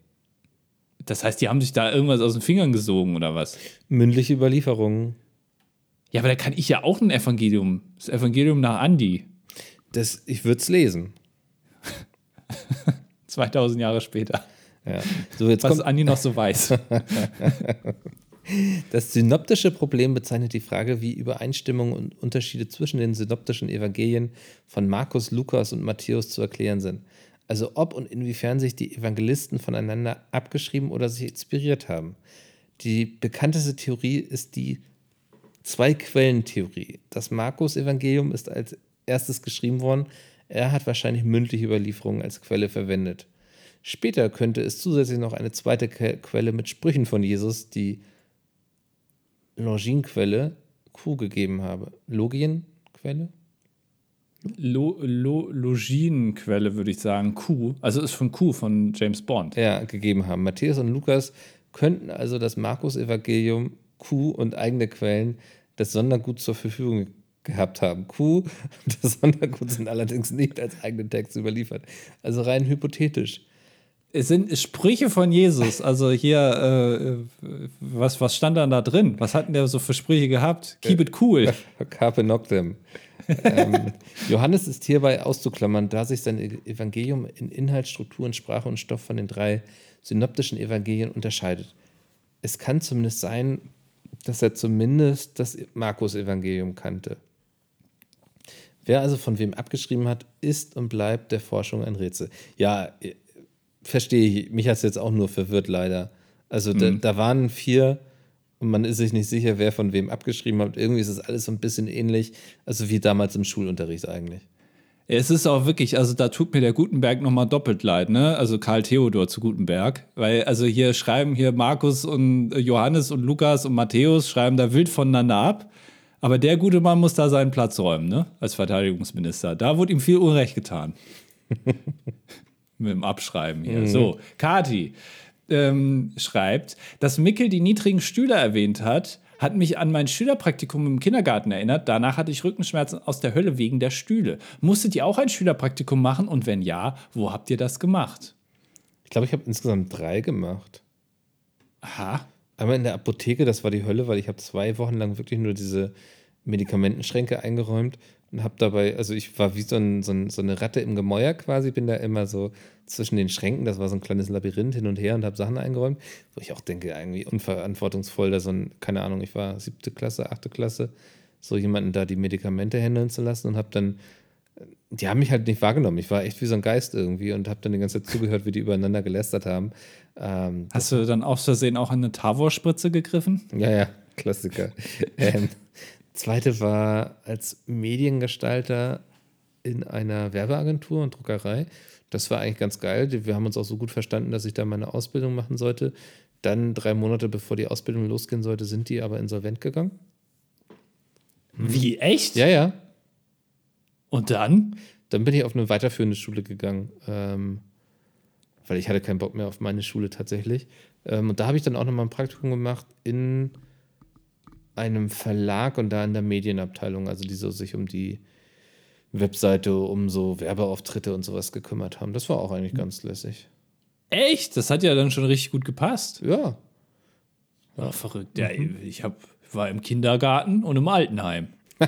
Das heißt, die haben sich da irgendwas aus den Fingern gesogen oder was? Mündliche Überlieferungen. Ja, aber da kann ich ja auch ein Evangelium. Das Evangelium nach Andi. Das, ich würde es lesen. (laughs) 2000 Jahre später. Ja. So, jetzt Was kommt Andi noch so weiß. (laughs) Das synoptische Problem bezeichnet die Frage, wie Übereinstimmungen und Unterschiede zwischen den synoptischen Evangelien von Markus, Lukas und Matthäus zu erklären sind. Also ob und inwiefern sich die Evangelisten voneinander abgeschrieben oder sich inspiriert haben. Die bekannteste Theorie ist die Zwei-Quellen-Theorie. Das Markus-Evangelium ist als erstes geschrieben worden. Er hat wahrscheinlich mündliche Überlieferungen als Quelle verwendet. Später könnte es zusätzlich noch eine zweite Quelle mit Sprüchen von Jesus, die Longin-Quelle, Q gegeben habe. Logien-Quelle? Lo, Lo, Loginenquelle, würde ich sagen, Q, also ist von Q von James Bond. Ja, gegeben haben. Matthäus und Lukas könnten also das Markus-Evangelium, Q und eigene Quellen das Sondergut zur Verfügung gehabt haben. Q und (laughs) das Sondergut sind allerdings nicht als eigenen Text überliefert. Also rein hypothetisch. Es sind Sprüche von Jesus. Also hier, äh, was, was stand dann da drin? Was hatten der so für Sprüche gehabt? Keep it cool. (laughs) Carpe noctem ähm, Johannes ist hierbei auszuklammern, da sich sein Evangelium in Inhalt, Strukturen, Sprache und Stoff von den drei synoptischen Evangelien unterscheidet. Es kann zumindest sein, dass er zumindest das Markus-Evangelium kannte. Wer also von wem abgeschrieben hat, ist und bleibt der Forschung ein Rätsel. Ja, äh, verstehe ich. Mich hat es jetzt auch nur verwirrt, leider. Also mhm. da, da waren vier und man ist sich nicht sicher, wer von wem abgeschrieben hat. Irgendwie ist es alles so ein bisschen ähnlich, also wie damals im Schulunterricht eigentlich. Es ist auch wirklich, also da tut mir der Gutenberg nochmal doppelt leid, ne? Also Karl Theodor zu Gutenberg. Weil, also hier schreiben hier Markus und Johannes und Lukas und Matthäus schreiben da wild voneinander ab. Aber der gute Mann muss da seinen Platz räumen, ne? Als Verteidigungsminister. Da wurde ihm viel Unrecht getan. (laughs) Mit dem Abschreiben hier. Mhm. So, Kati, ähm, schreibt, dass Mickel die niedrigen Stühle erwähnt hat, hat mich an mein Schülerpraktikum im Kindergarten erinnert. Danach hatte ich Rückenschmerzen aus der Hölle wegen der Stühle. Musstet ihr auch ein Schülerpraktikum machen? Und wenn ja, wo habt ihr das gemacht? Ich glaube, ich habe insgesamt drei gemacht. Aha. Einmal in der Apotheke, das war die Hölle, weil ich habe zwei Wochen lang wirklich nur diese Medikamentenschränke eingeräumt und habe dabei, also ich war wie so, ein, so, ein, so, eine Ratte im Gemäuer quasi, bin da immer so zwischen den Schränken, das war so ein kleines Labyrinth hin und her und habe Sachen eingeräumt, wo ich auch denke, irgendwie unverantwortungsvoll, da so ein, keine Ahnung, ich war siebte Klasse, achte Klasse, so jemanden da die Medikamente handeln zu lassen und habe dann, die haben mich halt nicht wahrgenommen, ich war echt wie so ein Geist irgendwie und habe dann die ganze Zeit zugehört, wie die übereinander gelästert haben. Ähm, Hast du dann aus Versehen auch in eine Tavor-Spritze gegriffen? Ja, ja, Klassiker. (laughs) ähm, Zweite war als Mediengestalter in einer Werbeagentur und Druckerei. Das war eigentlich ganz geil. Wir haben uns auch so gut verstanden, dass ich da meine Ausbildung machen sollte. Dann drei Monate bevor die Ausbildung losgehen sollte, sind die aber insolvent gegangen. Wie echt? Ja, ja. Und dann? dann bin ich auf eine weiterführende Schule gegangen, ähm, weil ich hatte keinen Bock mehr auf meine Schule tatsächlich. Ähm, und da habe ich dann auch nochmal ein Praktikum gemacht in einem Verlag und da in der Medienabteilung, also die so sich um die Webseite, um so Werbeauftritte und sowas gekümmert haben. Das war auch eigentlich ganz lässig. Echt? Das hat ja dann schon richtig gut gepasst. Ja. Ja, verrückt. Ja, ich hab, war im Kindergarten und im Altenheim. (laughs)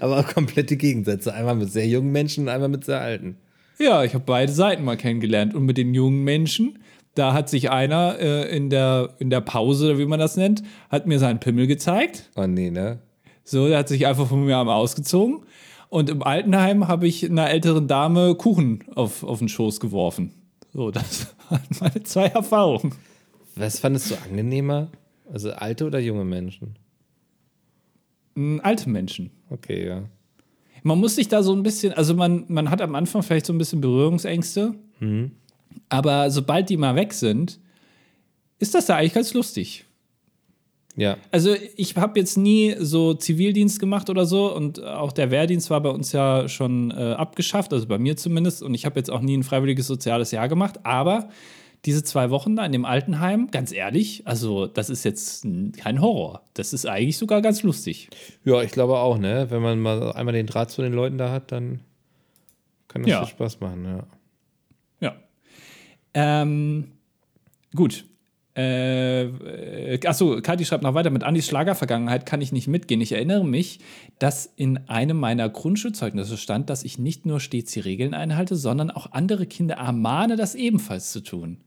Aber auch komplette Gegensätze. Einmal mit sehr jungen Menschen und einmal mit sehr alten. Ja, ich habe beide Seiten mal kennengelernt. Und mit den jungen Menschen, da hat sich einer äh, in, der, in der Pause, wie man das nennt, hat mir seinen Pimmel gezeigt. Oh nee, ne? So, der hat sich einfach von mir einmal ausgezogen. Und im Altenheim habe ich einer älteren Dame Kuchen auf, auf den Schoß geworfen. So, das (laughs) waren meine zwei Erfahrungen. Was fandest du angenehmer? Also alte oder junge Menschen? Mm, Alte Menschen. Okay, ja. Man muss sich da so ein bisschen, also man, man hat am Anfang vielleicht so ein bisschen Berührungsängste, aber sobald die mal weg sind, ist das da eigentlich ganz lustig. Ja. Also ich habe jetzt nie so Zivildienst gemacht oder so und auch der Wehrdienst war bei uns ja schon äh, abgeschafft, also bei mir zumindest. Und ich habe jetzt auch nie ein freiwilliges soziales Jahr gemacht, aber diese zwei Wochen da in dem Altenheim, ganz ehrlich, also das ist jetzt kein Horror. Das ist eigentlich sogar ganz lustig. Ja, ich glaube auch, ne? Wenn man mal einmal den Draht zu den Leuten da hat, dann kann das Ja. viel Spaß machen. Ja. Ähm, gut. Äh, äh, achso, Kathi schreibt noch weiter, mit Andis Schlagervergangenheit kann ich nicht mitgehen. Ich erinnere mich, dass in einem meiner Grundschulzeugnisse stand, dass ich nicht nur stets die Regeln einhalte, sondern auch andere Kinder ermahne, das ebenfalls zu tun.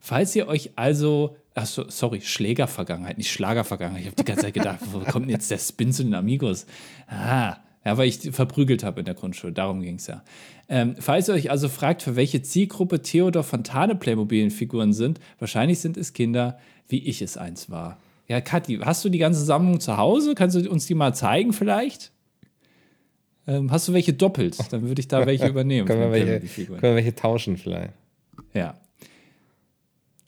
Falls ihr euch also, achso, sorry, Schlägervergangenheit, nicht Schlagervergangenheit. Ich habe die ganze Zeit gedacht, wo kommt denn jetzt der Spin zu den Amigos? Ah, ja, weil ich die verprügelt habe in der Grundschule, darum ging es ja. Ähm, falls ihr euch also fragt, für welche Zielgruppe Theodor Fontane Playmobil-Figuren sind, wahrscheinlich sind es Kinder, wie ich es einst war. Ja, Kathi, hast du die ganze Sammlung zu Hause? Kannst du uns die mal zeigen vielleicht? Ähm, hast du welche doppelt? Dann würde ich da welche (laughs) übernehmen. Können wir, welche, können wir welche tauschen vielleicht? Ja.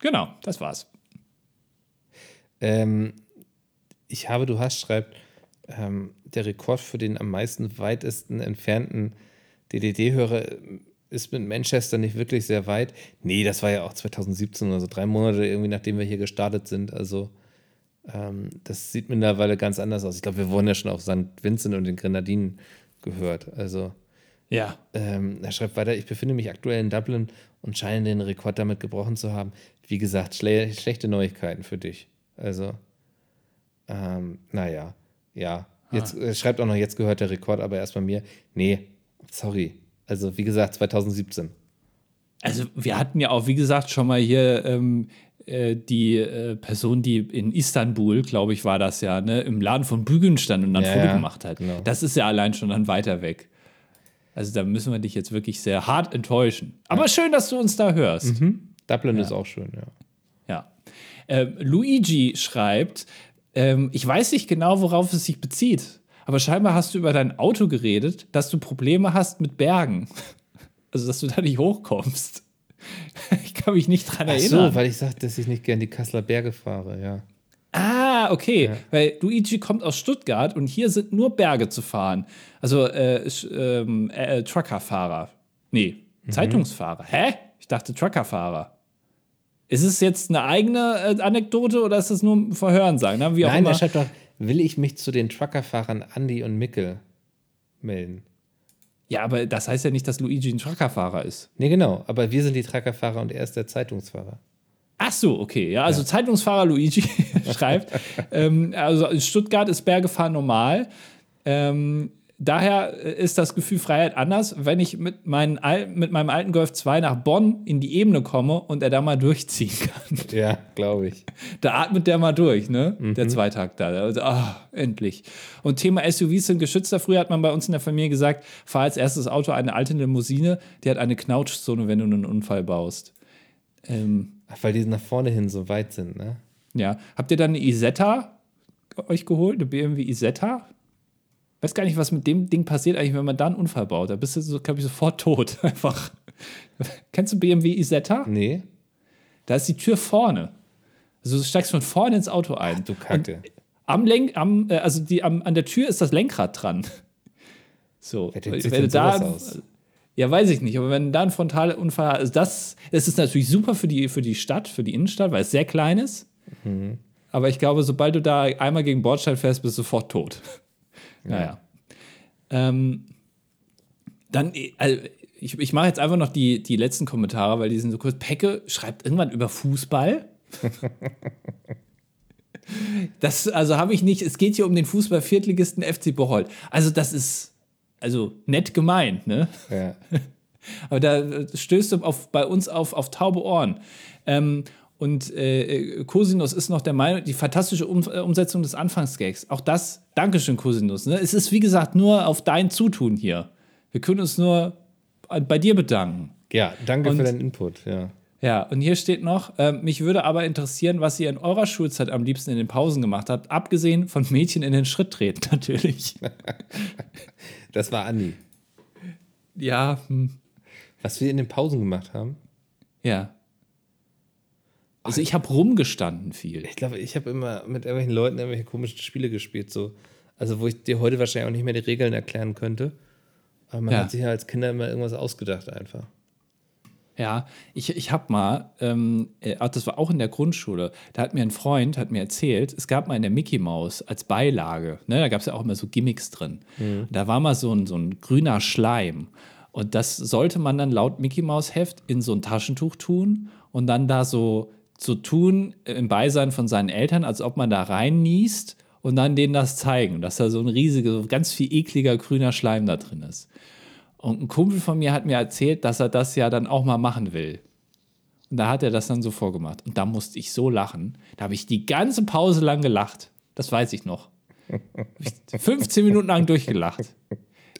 Genau, das war's. Ähm, ich habe, du hast, schreibt, ähm, der Rekord für den am meisten weitesten entfernten DDD-Hörer ist mit Manchester nicht wirklich sehr weit. Nee, das war ja auch 2017, also drei Monate irgendwie, nachdem wir hier gestartet sind. Also ähm, das sieht mittlerweile ganz anders aus. Ich glaube, wir wurden ja schon auf St. Vincent und den Grenadinen gehört. Also Ja. ähm, er schreibt weiter, ich befinde mich aktuell in Dublin und scheine den Rekord damit gebrochen zu haben. Wie gesagt, schle schlechte Neuigkeiten für dich. Also, ähm, naja, ja. Jetzt er schreibt auch noch, jetzt gehört der Rekord aber erst bei mir. Nee, sorry. Also, wie gesagt, 2017. Also wir hatten ja auch, wie gesagt, schon mal hier ähm, äh, die äh, Person, die in Istanbul, glaube ich, war das ja, ne, im Laden von Bügeln stand und dann Ja, Foto ja, gemacht hat. genau. Das ist ja allein schon dann weiter weg. Also da müssen wir dich jetzt wirklich sehr hart enttäuschen. Aber schön, dass du uns da hörst. Dublin ist auch schön, ja. Ja. Ähm, Luigi schreibt, ähm, ich weiß nicht genau, worauf es sich bezieht, aber scheinbar hast du über dein Auto geredet, dass du Probleme hast mit Bergen. (laughs) Also, dass du da nicht hochkommst. (laughs) Ich kann mich nicht dran Ach erinnern. so, weil ich sagte, dass ich nicht gern die Kasseler Berge fahre, ja. Ah, okay. Weil Luigi kommt aus Stuttgart und hier sind nur Berge zu fahren. Also äh, ähm, äh, Truckerfahrer. Nee, Mhm. Zeitungsfahrer. Hä? Ich dachte Truckerfahrer. Ist es jetzt eine eigene äh, Anekdote oder ist es nur ein Verhören sagen? Wie auch Nein, immer. er schreibt doch, will ich mich zu den Truckerfahrern Andi und Mickel melden. Ja, aber das heißt ja nicht, dass Luigi ein Truckerfahrer ist. Nee, genau, aber wir sind die Truckerfahrer und er ist der Zeitungsfahrer. Ach so, okay. Ja, also Zeitungsfahrer Luigi (laughs) schreibt, (laughs) ähm, also in Stuttgart ist Bergefahren normal. Ähm, daher ist das Gefühl Freiheit anders, wenn ich mit, meinen, mit meinem alten Golf 2 nach Bonn in die Ebene komme und er da mal durchziehen kann. (laughs) Ja, glaube ich. Da atmet der mal durch, ne? Der Zweitakt da. Also, ah, endlich. Und Thema SUVs sind geschützter. Früher hat man bei uns in der Familie gesagt, fahr als erstes Auto eine alte Limousine, die hat eine Knautschzone, wenn du einen Unfall baust. Ähm, Ach, weil die nach vorne hin so weit sind, ne? ja. Habt ihr dann eine Isetta euch geholt? Eine BMW Isetta? Weiß gar nicht, was mit dem Ding passiert eigentlich, wenn man da einen Unfall baut. Da bist du, so, glaube ich, sofort tot. (laughs) Einfach. Kennst du BMW Isetta? Nee. Da ist die Tür vorne. Also du steigst von vorne ins Auto ein. Du Kacke. Am Lenk, am, äh, also die, am, an der Tür ist das Lenkrad dran. (laughs) So, Wer wenn du da, aus? Ja, weiß ich nicht. Aber wenn da ein Frontalunfall, also das, das ist natürlich super für die, für die Stadt, für die Innenstadt, weil es sehr klein ist. Mhm. Aber ich glaube, sobald du da einmal gegen Bordstein fährst, bist du sofort tot. Ja. Naja. Ähm, dann, also ich, ich mache jetzt einfach noch die, die letzten Kommentare, weil die sind so kurz. Pecke schreibt irgendwann über Fußball. (laughs) das, also habe ich nicht, es geht hier um den Fußball-Viertligisten FC Bocholt. Also, das ist, also nett gemeint, ne? Ja. (laughs) Aber da stößt du auf, bei uns auf, auf taube Ohren. Ähm, und äh, Cosinus ist noch der Meinung, die fantastische um äh, Umsetzung des Anfangsgags. Auch das, Dankeschön, Cosinus. Ne? Es ist, wie gesagt, nur auf dein Zutun hier. Wir können uns nur bei dir bedanken. Ja, danke und, für deinen Input, ja. Ja, und hier steht noch, äh, mich würde aber interessieren, was ihr in eurer Schulzeit am liebsten in den Pausen gemacht habt, abgesehen von Mädchen in den Schritt treten, (laughs) natürlich. (laughs) das war Andi. Ja. Hm. Was wir in den Pausen gemacht haben? Ja. Also ich habe rumgestanden viel. Ich glaube, ich habe immer mit irgendwelchen Leuten irgendwelche komischen Spiele gespielt, so. Also wo ich dir heute wahrscheinlich auch nicht mehr die Regeln erklären könnte. Aber man ja. hat sich ja als Kinder immer irgendwas ausgedacht einfach. Ja, ich, ich habe mal, ähm, äh, das war auch in der Grundschule, da hat mir ein Freund, hat mir erzählt, es gab mal in der Mickey Maus als Beilage, ne, da gab es ja auch immer so Gimmicks drin. Mhm. Da war mal so ein, so ein grüner Schleim. Und das sollte man dann laut Mickey Maus Heft in so ein Taschentuch tun und dann da so so tun im Beisein von seinen Eltern, als ob man da rein niest und dann denen das zeigen, dass da so ein riesiger, ganz viel ekliger grüner Schleim da drin ist. Und ein Kumpel von mir hat mir erzählt, dass er das ja dann auch mal machen will. Und da hat er das dann so vorgemacht. Und da musste ich so lachen. Da habe ich die ganze Pause lang gelacht. Das weiß ich noch. 15 Minuten lang durchgelacht.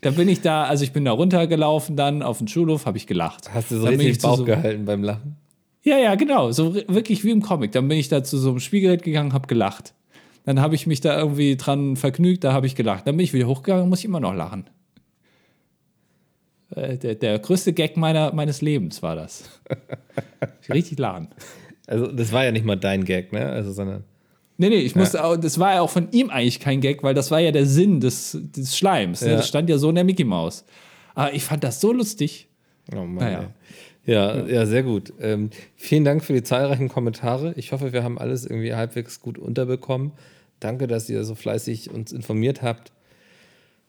Da bin ich da, also ich bin da runtergelaufen dann auf den Schulhof, habe ich gelacht. Hast du so dann richtig Bauch so, gehalten beim Lachen? Ja, ja, genau. So wirklich wie im Comic. Dann bin ich da zu so einem Spielgerät gegangen, habe gelacht. Dann habe ich mich da irgendwie dran vergnügt, da habe ich gelacht. Dann bin ich wieder hochgegangen, muss ich immer noch lachen. Äh, der, der größte Gag meiner, meines Lebens war das. (laughs) Richtig lachen. Also, das war ja nicht mal dein Gag, ne? Also, sondern. Nee, nee, ich musste auch, das war ja auch von ihm eigentlich kein Gag, weil das war ja der Sinn des, des Schleims. Ne? Ja. Das stand ja so in der Mickey Maus. Aber ich fand das so lustig. Oh Mann. Naja. Ja, ja, sehr gut. Ähm, vielen Dank für die zahlreichen Kommentare. Ich hoffe, wir haben alles irgendwie halbwegs gut unterbekommen. Danke, dass ihr so fleißig uns informiert habt,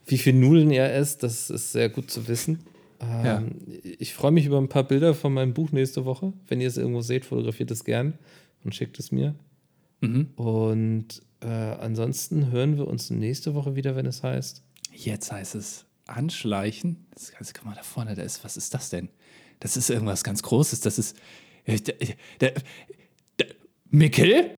wie viel Nudeln ihr esst. Das ist sehr gut zu wissen. Ähm, ja. Ich freue mich über ein paar Bilder von meinem Buch nächste Woche. Wenn ihr es irgendwo seht, fotografiert es gern und schickt es mir. Mhm. Und äh, ansonsten hören wir uns nächste Woche wieder, wenn es heißt. Jetzt heißt es anschleichen. Das Ganze, guck mal da vorne, da ist, was ist das denn? Das ist irgendwas ganz Großes. Das ist. Äh, der, der, der, Mikkel?